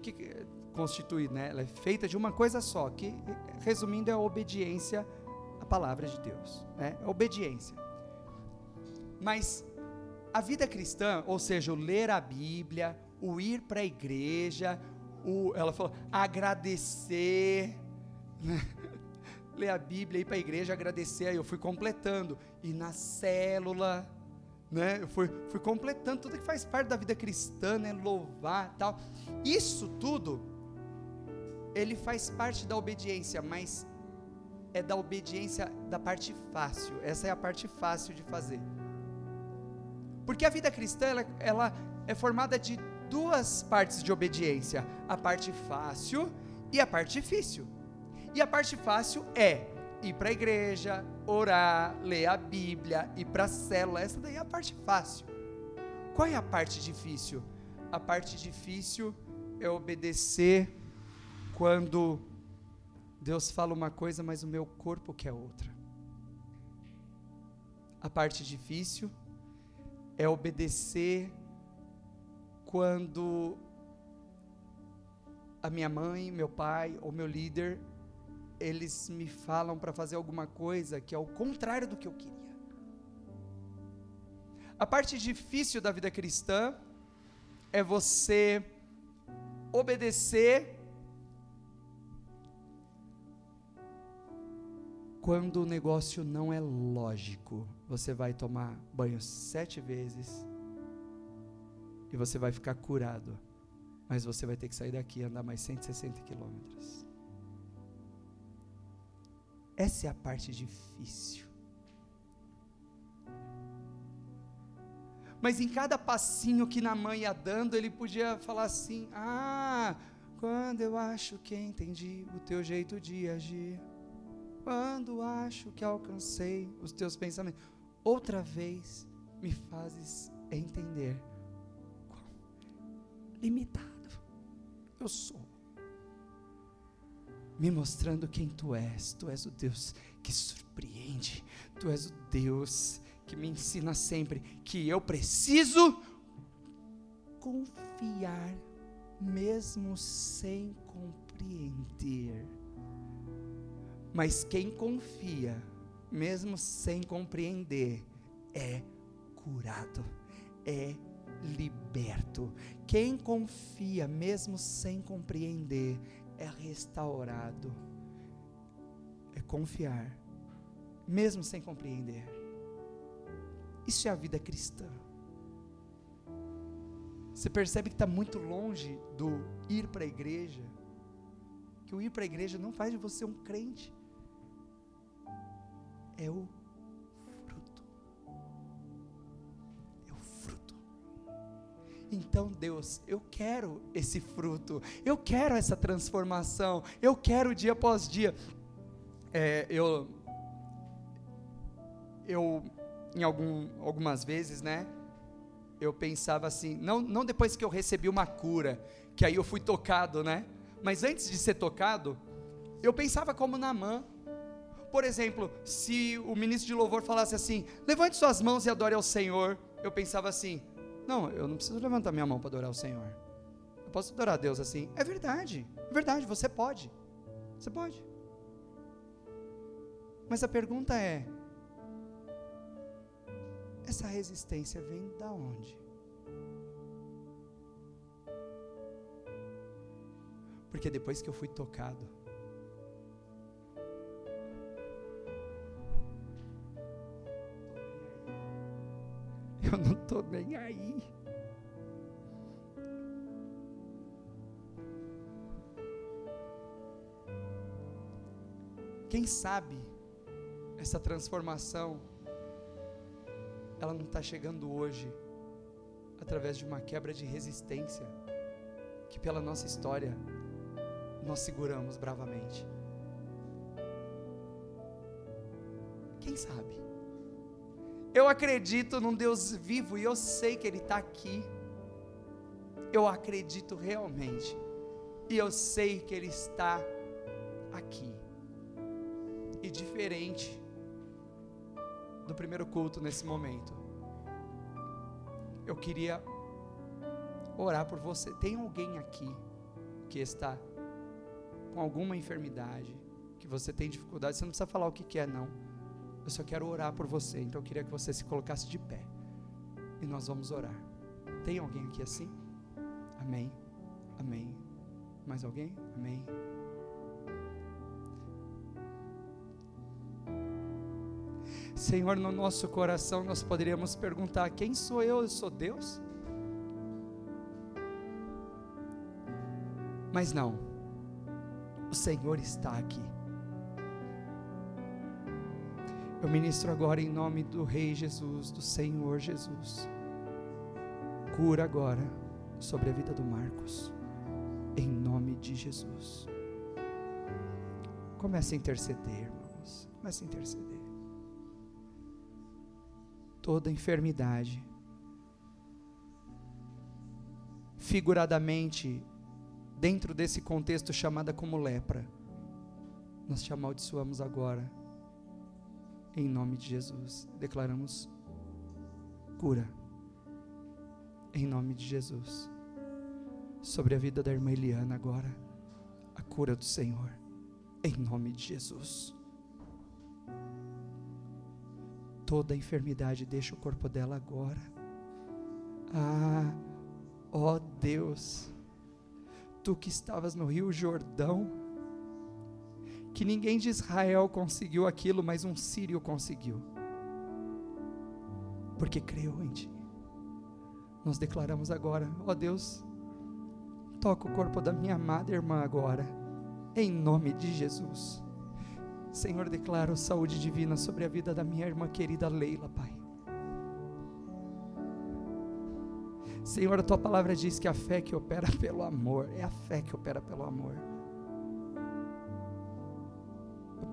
que constituída, né? Ela é feita de uma coisa só, que resumindo é a obediência à palavra de Deus, né? É obediência. Mas a vida cristã, ou seja, o ler a Bíblia, o ir para a igreja, o, ela falou, agradecer, né? (laughs) ler a Bíblia, ir para a igreja, agradecer, aí eu fui completando, e na célula, né, eu fui, fui completando tudo que faz parte da vida cristã, né, louvar tal, isso tudo, ele faz parte da obediência, mas é da obediência da parte fácil, essa é a parte fácil de fazer, porque a vida cristã, ela, ela é formada de duas partes de obediência, a parte fácil e a parte difícil, e a parte fácil é ir para a igreja, orar, ler a Bíblia, ir para a célula. Essa daí é a parte fácil. Qual é a parte difícil? A parte difícil é obedecer quando Deus fala uma coisa, mas o meu corpo quer outra. A parte difícil é obedecer quando a minha mãe, meu pai ou meu líder eles me falam para fazer alguma coisa que é o contrário do que eu queria. A parte difícil da vida cristã é você obedecer quando o negócio não é lógico, você vai tomar banho sete vezes e você vai ficar curado, mas você vai ter que sair daqui e andar mais 160 quilômetros. Essa é a parte difícil. Mas em cada passinho que na mãe ia dando, ele podia falar assim: Ah, quando eu acho que entendi o teu jeito de agir quando acho que alcancei os teus pensamentos, outra vez me fazes entender quão limitado eu sou. Me mostrando quem tu és. Tu és o Deus que surpreende. Tu és o Deus que me ensina sempre que eu preciso confiar, mesmo sem compreender. Mas quem confia, mesmo sem compreender, é curado, é liberto. Quem confia, mesmo sem compreender, é restaurado. É confiar, mesmo sem compreender. Isso é a vida cristã. Você percebe que está muito longe do ir para a igreja, que o ir para a igreja não faz de você um crente é o fruto. É o fruto. Então, Deus, eu quero esse fruto, eu quero essa transformação, eu quero dia após dia. É, eu, eu, em algum, algumas vezes, né? Eu pensava assim, não, não depois que eu recebi uma cura, que aí eu fui tocado, né? Mas antes de ser tocado, eu pensava como Namã, por exemplo, se o ministro de louvor falasse assim: levante suas mãos e adore ao Senhor, eu pensava assim: não, eu não preciso levantar minha mão para adorar ao Senhor. Eu posso adorar a Deus assim. É verdade, é verdade, você pode. Você pode. Mas a pergunta é: essa resistência vem da onde? Porque depois que eu fui tocado, eu não estou nem aí. Quem sabe essa transformação ela não está chegando hoje através de uma quebra de resistência que pela nossa história nós seguramos bravamente. Quem sabe? Eu acredito num Deus vivo e eu sei que Ele está aqui. Eu acredito realmente. E eu sei que Ele está aqui. E diferente do primeiro culto nesse momento, eu queria orar por você. Tem alguém aqui que está com alguma enfermidade, que você tem dificuldade, você não precisa falar o que, que é, não eu só quero orar por você, então eu queria que você se colocasse de pé. E nós vamos orar. Tem alguém aqui assim? Amém. Amém. Mais alguém? Amém. Senhor, no nosso coração nós poderíamos perguntar: quem sou eu? Eu sou Deus? Mas não, o Senhor está aqui. Eu ministro agora em nome do Rei Jesus, do Senhor Jesus. Cura agora sobre a vida do Marcos, em nome de Jesus. Comece a interceder, irmãos. Comece a interceder. Toda enfermidade, figuradamente, dentro desse contexto chamada como lepra, nós te amaldiçoamos agora em nome de Jesus, declaramos cura. Em nome de Jesus. Sobre a vida da irmã Eliana agora, a cura do Senhor. Em nome de Jesus. Toda enfermidade deixa o corpo dela agora. Ah, ó Deus, tu que estavas no Rio Jordão, que ninguém de Israel conseguiu aquilo, mas um sírio conseguiu. Porque creu em ti. Nós declaramos agora, ó Deus, toca o corpo da minha amada irmã agora, em nome de Jesus. Senhor, declaro saúde divina sobre a vida da minha irmã querida Leila, Pai. Senhor, a tua palavra diz que a fé que opera (laughs) pelo amor, é a fé que opera pelo amor.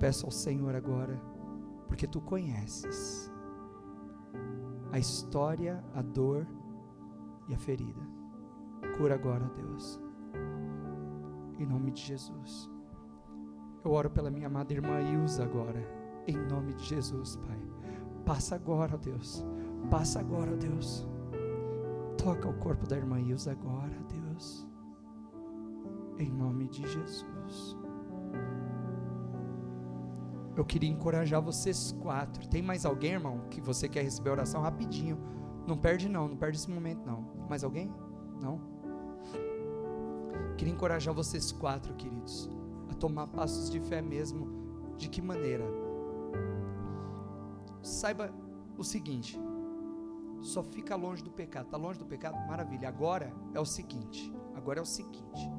Peço ao Senhor agora, porque tu conheces a história, a dor e a ferida. Cura agora, Deus. Em nome de Jesus. Eu oro pela minha amada irmã Ilza agora. Em nome de Jesus, Pai. Passa agora, Deus. Passa agora, Deus. Toca o corpo da irmã Ilza agora, Deus. Em nome de Jesus. Eu queria encorajar vocês quatro. Tem mais alguém, irmão, que você quer receber oração rapidinho? Não perde não, não perde esse momento não. Mais alguém? Não? Queria encorajar vocês quatro, queridos, a tomar passos de fé mesmo. De que maneira? Saiba o seguinte: só fica longe do pecado. Está longe do pecado? Maravilha. Agora é o seguinte: agora é o seguinte.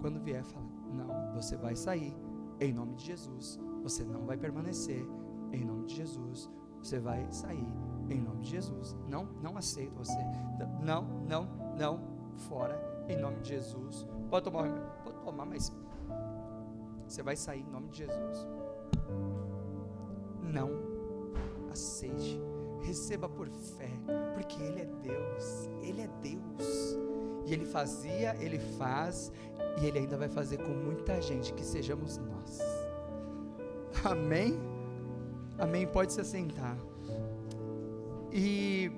Quando vier, fala: Não, você vai sair em nome de Jesus. Você não vai permanecer em nome de Jesus. Você vai sair em nome de Jesus. Não, não aceito você. Não, não, não, fora em nome de Jesus. Pode tomar, pode tomar, mas você vai sair em nome de Jesus. Não aceite. Receba por fé, porque Ele é Deus. Ele é Deus. E Ele fazia, Ele faz, e Ele ainda vai fazer com muita gente que sejamos nós. Amém? Amém. Pode se assentar. E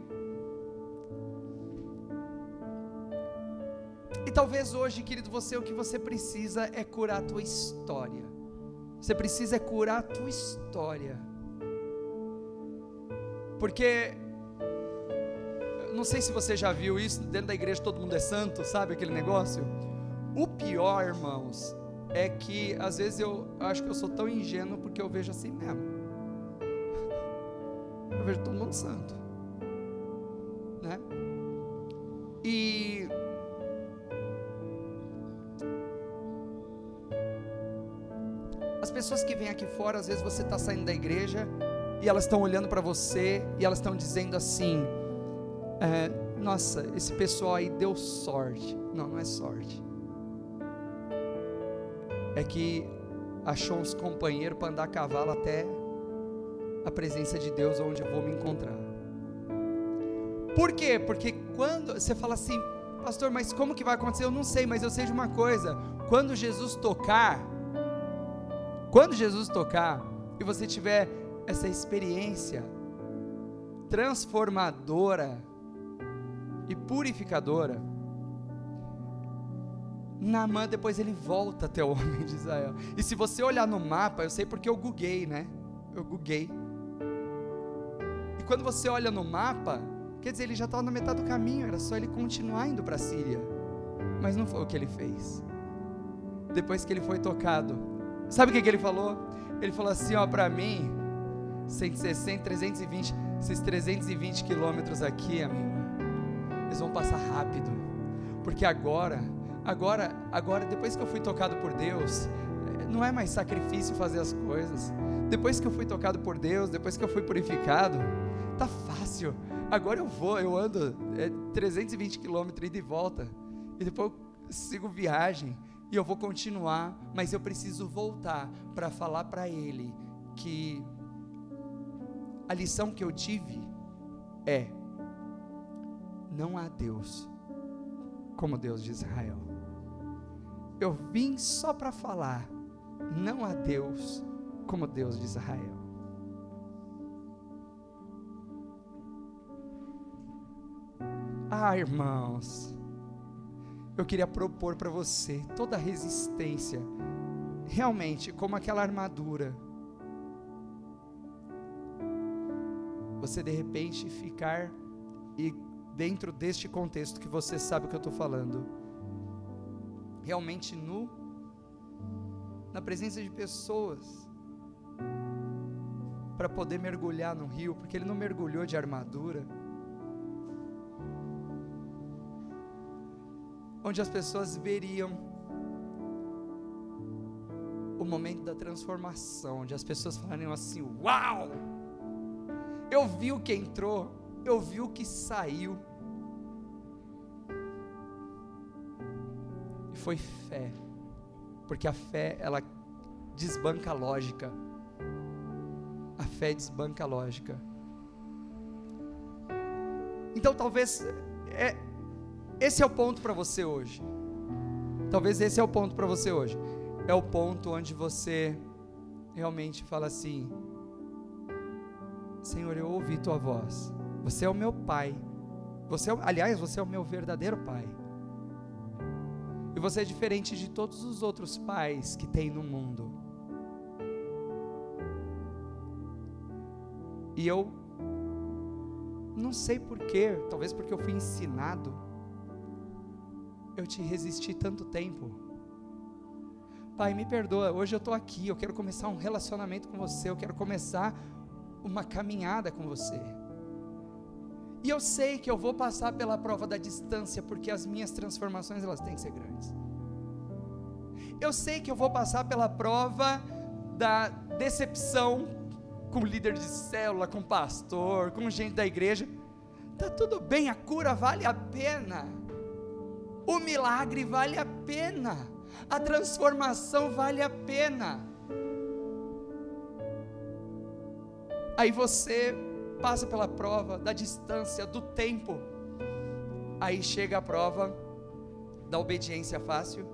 E talvez hoje, querido, você o que você precisa é curar a tua história. Você precisa é curar a tua história. Porque não sei se você já viu isso, dentro da igreja todo mundo é santo, sabe aquele negócio? O pior, irmãos, é que às vezes eu acho que eu sou tão ingênuo porque eu vejo assim mesmo. Eu vejo todo mundo santo. Né? E as pessoas que vêm aqui fora, às vezes você está saindo da igreja e elas estão olhando para você e elas estão dizendo assim: é, Nossa, esse pessoal aí deu sorte. Não, não é sorte. É que achou uns companheiros para andar a cavalo até a presença de Deus onde eu vou me encontrar. Por quê? Porque quando você fala assim, pastor, mas como que vai acontecer? Eu não sei, mas eu sei de uma coisa: quando Jesus tocar, quando Jesus tocar e você tiver essa experiência transformadora e purificadora, Naamã depois ele volta até o homem de Israel. E se você olhar no mapa, eu sei porque eu guguei, né? Eu guguei. E quando você olha no mapa, quer dizer, ele já estava na metade do caminho, era só ele continuar indo para a Síria. Mas não foi o que ele fez. Depois que ele foi tocado, sabe o que, que ele falou? Ele falou assim: ó, para mim, 160, 320, esses 320 quilômetros aqui, amigo, eles vão passar rápido, porque agora, agora, agora, depois que eu fui tocado por Deus, eh, não é mais sacrifício fazer as coisas. Depois que eu fui tocado por Deus, depois que eu fui purificado, tá fácil. Agora eu vou, eu ando é, 320 quilômetros ida e volta, e depois eu sigo viagem e eu vou continuar, mas eu preciso voltar para falar para Ele que a lição que eu tive é: não há Deus como Deus de Israel. Eu vim só para falar: não há Deus como Deus de Israel. Ah, irmãos, eu queria propor para você toda resistência, realmente, como aquela armadura você de repente ficar e dentro deste contexto que você sabe o que eu estou falando, realmente nu na presença de pessoas, para poder mergulhar no rio, porque ele não mergulhou de armadura. Onde as pessoas veriam o momento da transformação, onde as pessoas falariam assim: Uau! Eu vi o que entrou, eu vi o que saiu. Foi fé, porque a fé ela desbanca a lógica a fé desbanca a lógica. Então talvez é, esse é o ponto para você hoje. Talvez esse é o ponto para você hoje. É o ponto onde você realmente fala assim: Senhor, eu ouvi tua voz. Você é o meu pai. Você é, aliás, você é o meu verdadeiro pai. E você é diferente de todos os outros pais que tem no mundo. E eu não sei porquê, talvez porque eu fui ensinado, eu te resisti tanto tempo. Pai, me perdoa, hoje eu estou aqui, eu quero começar um relacionamento com você, eu quero começar uma caminhada com você. E eu sei que eu vou passar pela prova da distância, porque as minhas transformações elas têm que ser grandes. Eu sei que eu vou passar pela prova da decepção, com líder de célula, com pastor, com gente da igreja. Tá tudo bem, a cura vale a pena. O milagre vale a pena. A transformação vale a pena. Aí você passa pela prova da distância, do tempo. Aí chega a prova da obediência fácil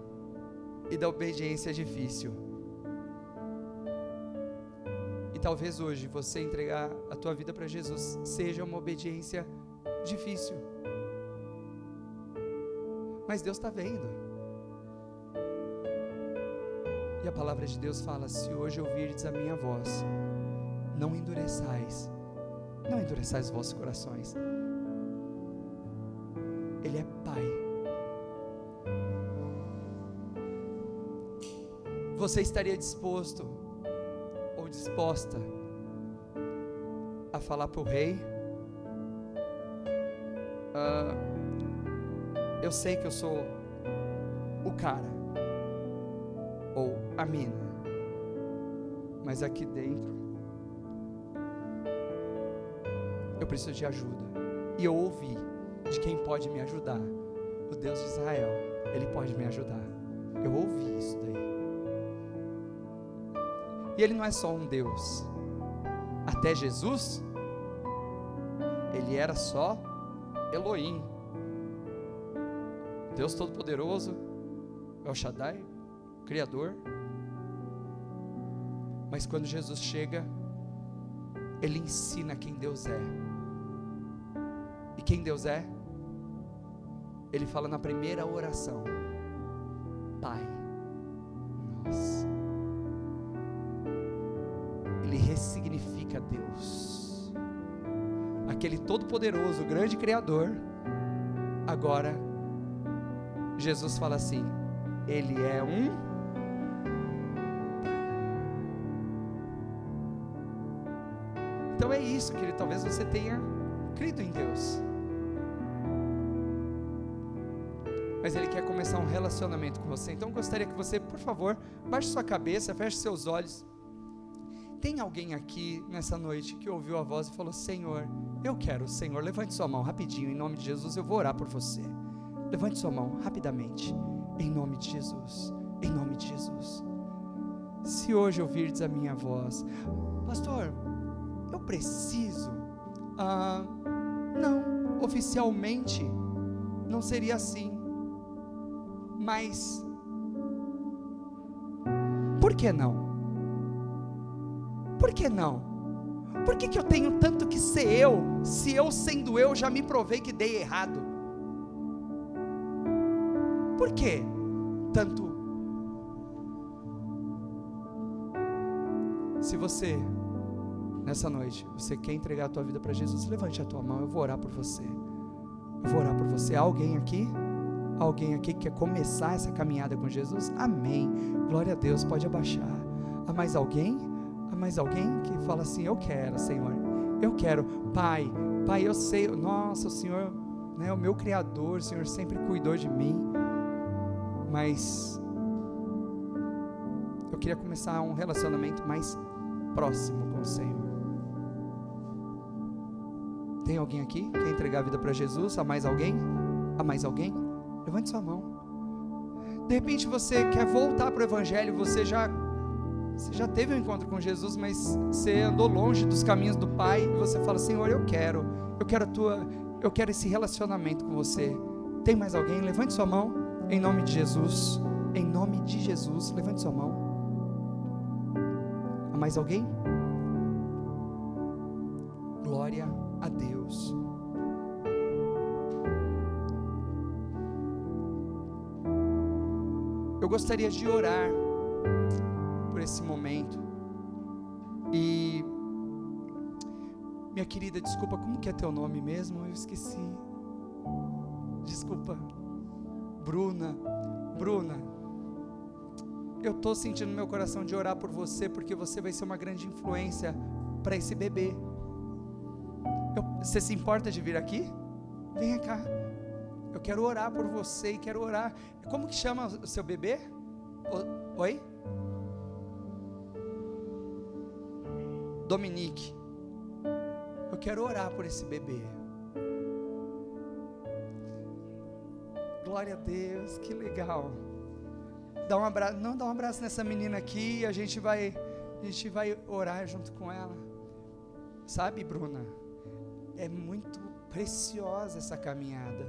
e da obediência difícil talvez hoje você entregar a tua vida para Jesus seja uma obediência difícil. Mas Deus está vendo. E a palavra de Deus fala: se hoje ouvirdes a minha voz, não endureçais, não endureçais os vossos corações. Ele é Pai. Você estaria disposto disposta a falar para o rei: uh, Eu sei que eu sou o cara, ou a mina, mas aqui dentro eu preciso de ajuda. E eu ouvi de quem pode me ajudar, o Deus de Israel, ele pode me ajudar. Eu ouvi isso daí. E ele não é só um Deus. Até Jesus, ele era só Elohim. Deus Todo-Poderoso, El Shaddai, Criador. Mas quando Jesus chega, ele ensina quem Deus é. E quem Deus é? Ele fala na primeira oração: Pai nosso ele ressignifica Deus. Aquele todo-poderoso, grande Criador, agora Jesus fala assim: Ele é um. Então é isso, que Talvez você tenha crido em Deus. Mas Ele quer começar um relacionamento com você. Então gostaria que você, por favor, baixe sua cabeça, feche seus olhos. Tem alguém aqui nessa noite que ouviu a voz e falou: Senhor, eu quero, Senhor, levante sua mão rapidinho, em nome de Jesus, eu vou orar por você. Levante sua mão rapidamente, em nome de Jesus, em nome de Jesus. Se hoje ouvirdes a minha voz, Pastor, eu preciso. Ah, não, oficialmente não seria assim, mas por que não? Por que não? Por que, que eu tenho tanto que ser eu, se eu sendo eu já me provei que dei errado? Por que tanto? Se você, nessa noite, você quer entregar a tua vida para Jesus, levante a tua mão, eu vou orar por você. Eu vou orar por você. Há alguém aqui? alguém aqui que quer começar essa caminhada com Jesus? Amém. Glória a Deus, pode abaixar. Há mais alguém? Há mais alguém que fala assim: Eu quero, Senhor. Eu quero. Pai, Pai, eu sei, nossa, o Senhor, né, o meu Criador, o Senhor sempre cuidou de mim. Mas eu queria começar um relacionamento mais próximo com o Senhor. Tem alguém aqui que quer entregar a vida para Jesus? Há mais alguém? Há mais alguém? Levante sua mão. De repente você quer voltar para o Evangelho, você já, você já teve um encontro com Jesus, mas você andou longe dos caminhos do Pai, e você fala, Senhor, eu quero, eu quero a tua, eu quero esse relacionamento com você. Tem mais alguém? Levante sua mão, em nome de Jesus. Em nome de Jesus, levante sua mão. Há mais alguém? Glória a Deus. Eu gostaria de orar por esse momento. E minha querida, desculpa, como que é teu nome mesmo? Eu esqueci. Desculpa. Bruna. Bruna. Eu estou sentindo no meu coração de orar por você, porque você vai ser uma grande influência para esse bebê. Eu, você se importa de vir aqui? Venha cá. Eu quero orar por você e quero orar. Como que chama o seu bebê? O, oi? Dominique. Eu quero orar por esse bebê. Glória a Deus, que legal. Dá um abraço, não dá um abraço nessa menina aqui a gente vai a gente vai orar junto com ela. Sabe, Bruna? É muito preciosa essa caminhada.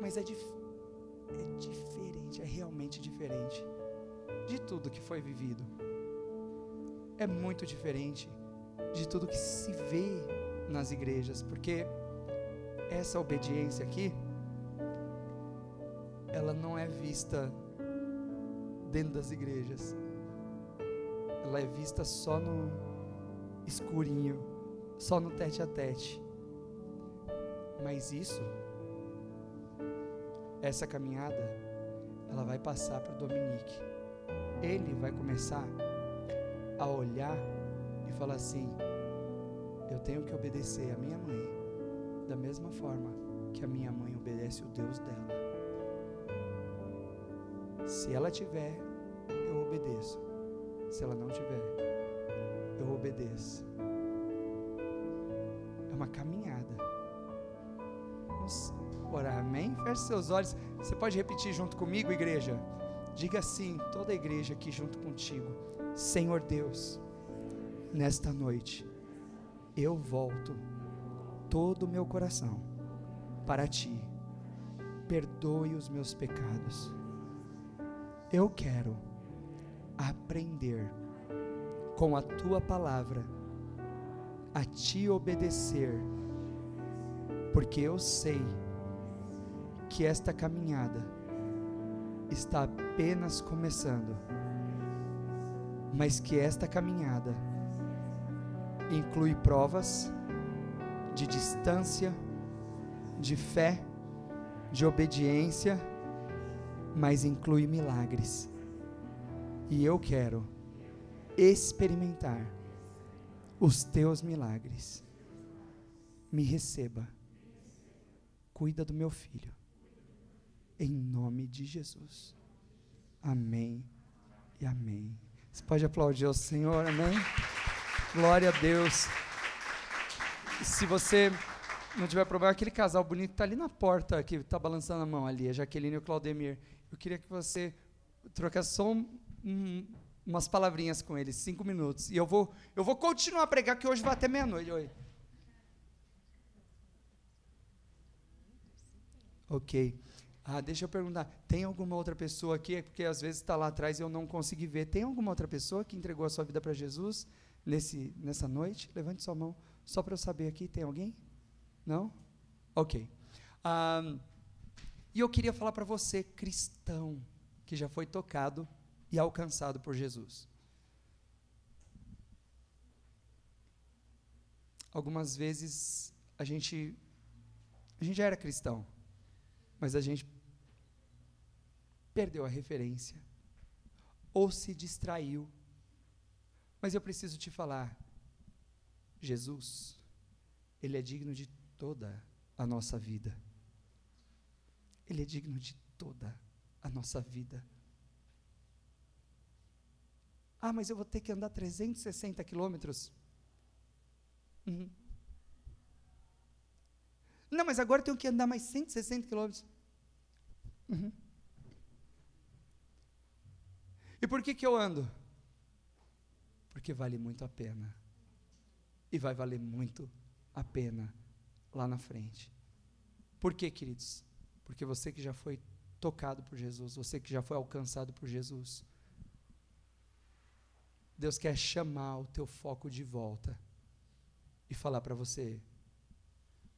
Mas é, dif é diferente, é realmente diferente de tudo que foi vivido. É muito diferente de tudo que se vê nas igrejas, porque essa obediência aqui, ela não é vista dentro das igrejas, ela é vista só no escurinho, só no tete a tete. Mas isso essa caminhada ela vai passar para o Dominique. Ele vai começar a olhar e falar assim: eu tenho que obedecer a minha mãe da mesma forma que a minha mãe obedece o Deus dela. Se ela tiver, eu obedeço. Se ela não tiver, eu obedeço. Uma caminhada orar, amém? Feche seus olhos. Você pode repetir junto comigo, igreja? Diga assim, toda a igreja aqui junto contigo. Senhor Deus, nesta noite, eu volto todo o meu coração para ti. Perdoe os meus pecados. Eu quero aprender com a tua palavra a te obedecer, porque eu sei que esta caminhada está apenas começando, mas que esta caminhada inclui provas de distância, de fé, de obediência, mas inclui milagres. E eu quero experimentar os teus milagres. Me receba. Cuida do meu filho em nome de Jesus. Amém e amém. Você pode aplaudir ao Senhor, amém? Glória a Deus. Se você não tiver problema, aquele casal bonito está ali na porta, que está balançando a mão ali, a Jaqueline e o Claudemir. Eu queria que você trocasse só um, um, umas palavrinhas com eles, cinco minutos. E eu vou, eu vou continuar a pregar, que hoje vai até meia-noite. Ok. Ah, deixa eu perguntar, tem alguma outra pessoa aqui? É porque às vezes está lá atrás e eu não consegui ver. Tem alguma outra pessoa que entregou a sua vida para Jesus nesse, nessa noite? Levante sua mão, só para eu saber aqui. Tem alguém? Não? Ok. Ah, e eu queria falar para você, cristão, que já foi tocado e alcançado por Jesus. Algumas vezes a gente a gente já era cristão mas a gente perdeu a referência ou se distraiu. Mas eu preciso te falar, Jesus, ele é digno de toda a nossa vida. Ele é digno de toda a nossa vida. Ah, mas eu vou ter que andar 360 quilômetros. Uhum. Não, mas agora eu tenho que andar mais 160 quilômetros. Uhum. E por que, que eu ando? Porque vale muito a pena. E vai valer muito a pena lá na frente. Por quê, queridos? Porque você que já foi tocado por Jesus, você que já foi alcançado por Jesus, Deus quer chamar o teu foco de volta e falar para você: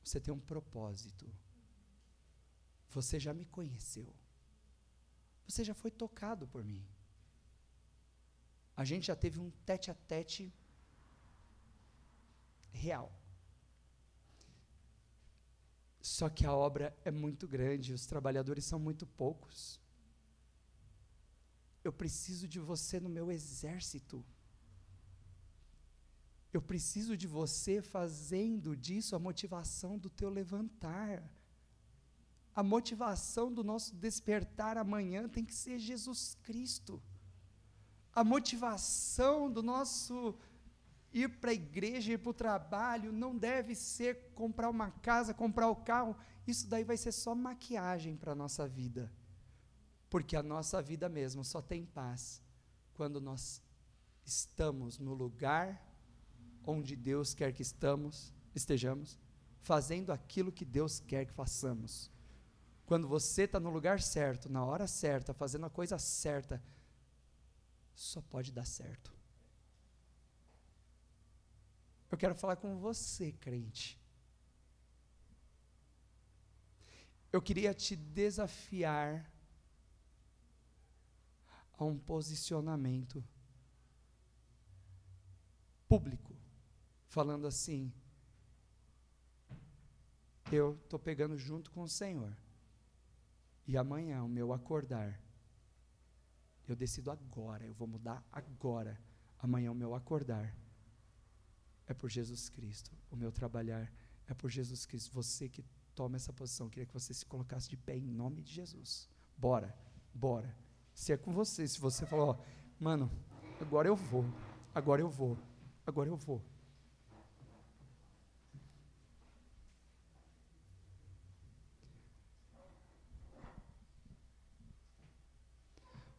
você tem um propósito. Você já me conheceu. Você já foi tocado por mim. A gente já teve um tete a tete real. Só que a obra é muito grande, os trabalhadores são muito poucos. Eu preciso de você no meu exército. Eu preciso de você fazendo disso a motivação do teu levantar. A motivação do nosso despertar amanhã tem que ser Jesus Cristo. A motivação do nosso ir para a igreja, ir para o trabalho, não deve ser comprar uma casa, comprar o um carro. Isso daí vai ser só maquiagem para a nossa vida. Porque a nossa vida mesmo só tem paz quando nós estamos no lugar onde Deus quer que estamos, estejamos, fazendo aquilo que Deus quer que façamos. Quando você está no lugar certo, na hora certa, fazendo a coisa certa, só pode dar certo. Eu quero falar com você, crente. Eu queria te desafiar a um posicionamento público, falando assim: eu estou pegando junto com o Senhor, e amanhã, o meu acordar, eu decido agora, eu vou mudar agora. Amanhã, o meu acordar é por Jesus Cristo. O meu trabalhar é por Jesus Cristo. Você que toma essa posição, queria que você se colocasse de pé em nome de Jesus. Bora, bora. Se é com você, se você falar, ó, mano, agora eu vou, agora eu vou, agora eu vou.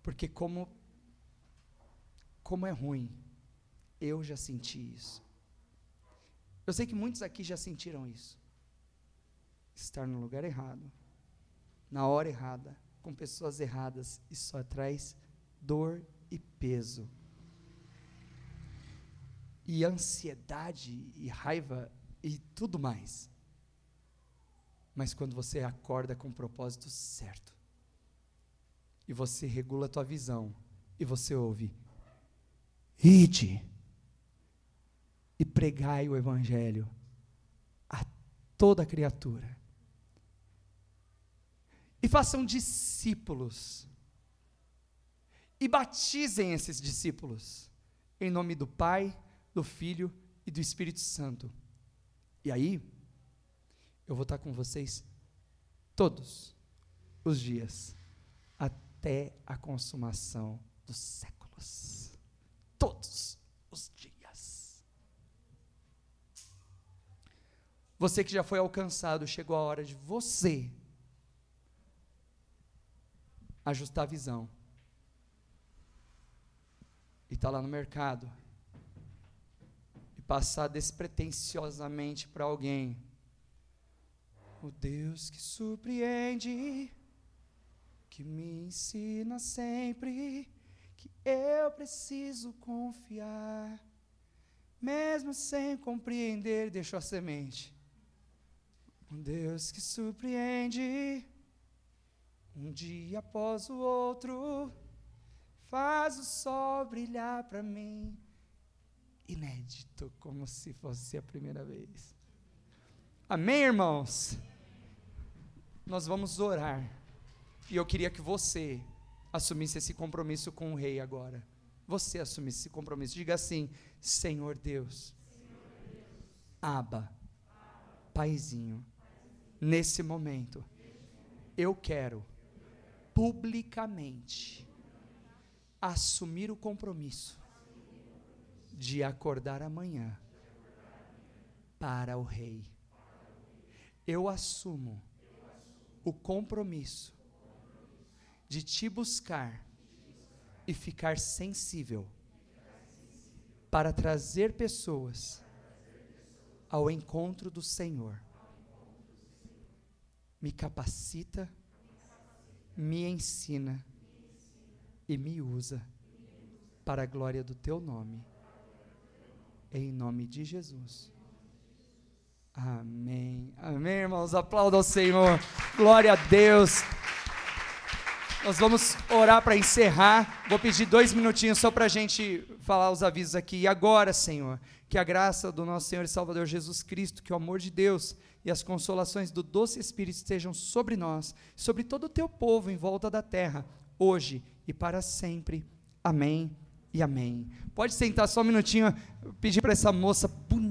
Porque como como é ruim, eu já senti isso. Eu sei que muitos aqui já sentiram isso. Estar no lugar errado, na hora errada, com pessoas erradas, isso só traz dor e peso. E ansiedade e raiva e tudo mais. Mas quando você acorda com o propósito certo, e você regula a tua visão, e você ouve, ide, e pregai o Evangelho a toda criatura. E façam discípulos. E batizem esses discípulos. Em nome do Pai, do Filho e do Espírito Santo. E aí, eu vou estar com vocês todos os dias, até a consumação dos séculos. Todos os dias. Você que já foi alcançado, chegou a hora de você ajustar a visão. E tá lá no mercado. E passar despretensiosamente para alguém. O Deus que surpreende, que me ensina sempre que eu preciso confiar, mesmo sem compreender, deixou a semente. Um Deus que surpreende, um dia após o outro, faz o sol brilhar para mim, inédito, como se fosse a primeira vez. Amém, irmãos? nós vamos orar. E eu queria que você assumisse esse compromisso com o rei agora. Você assumisse esse compromisso. Diga assim: Senhor Deus, Aba, Paizinho, nesse momento, eu quero publicamente assumir o compromisso de acordar amanhã para o Rei. Eu assumo o compromisso de te buscar e ficar sensível para trazer pessoas ao encontro do Senhor. Me capacita, me ensina e me usa para a glória do teu nome. Em nome de Jesus. Amém. Amém, irmãos. Aplauda ao Senhor. Glória a Deus. Nós vamos orar para encerrar. Vou pedir dois minutinhos só para a gente falar os avisos aqui. E agora, Senhor, que a graça do nosso Senhor e Salvador Jesus Cristo, que o amor de Deus e as consolações do doce Espírito estejam sobre nós, sobre todo o teu povo em volta da terra, hoje e para sempre. Amém e amém. Pode sentar só um minutinho, pedir para essa moça bonita.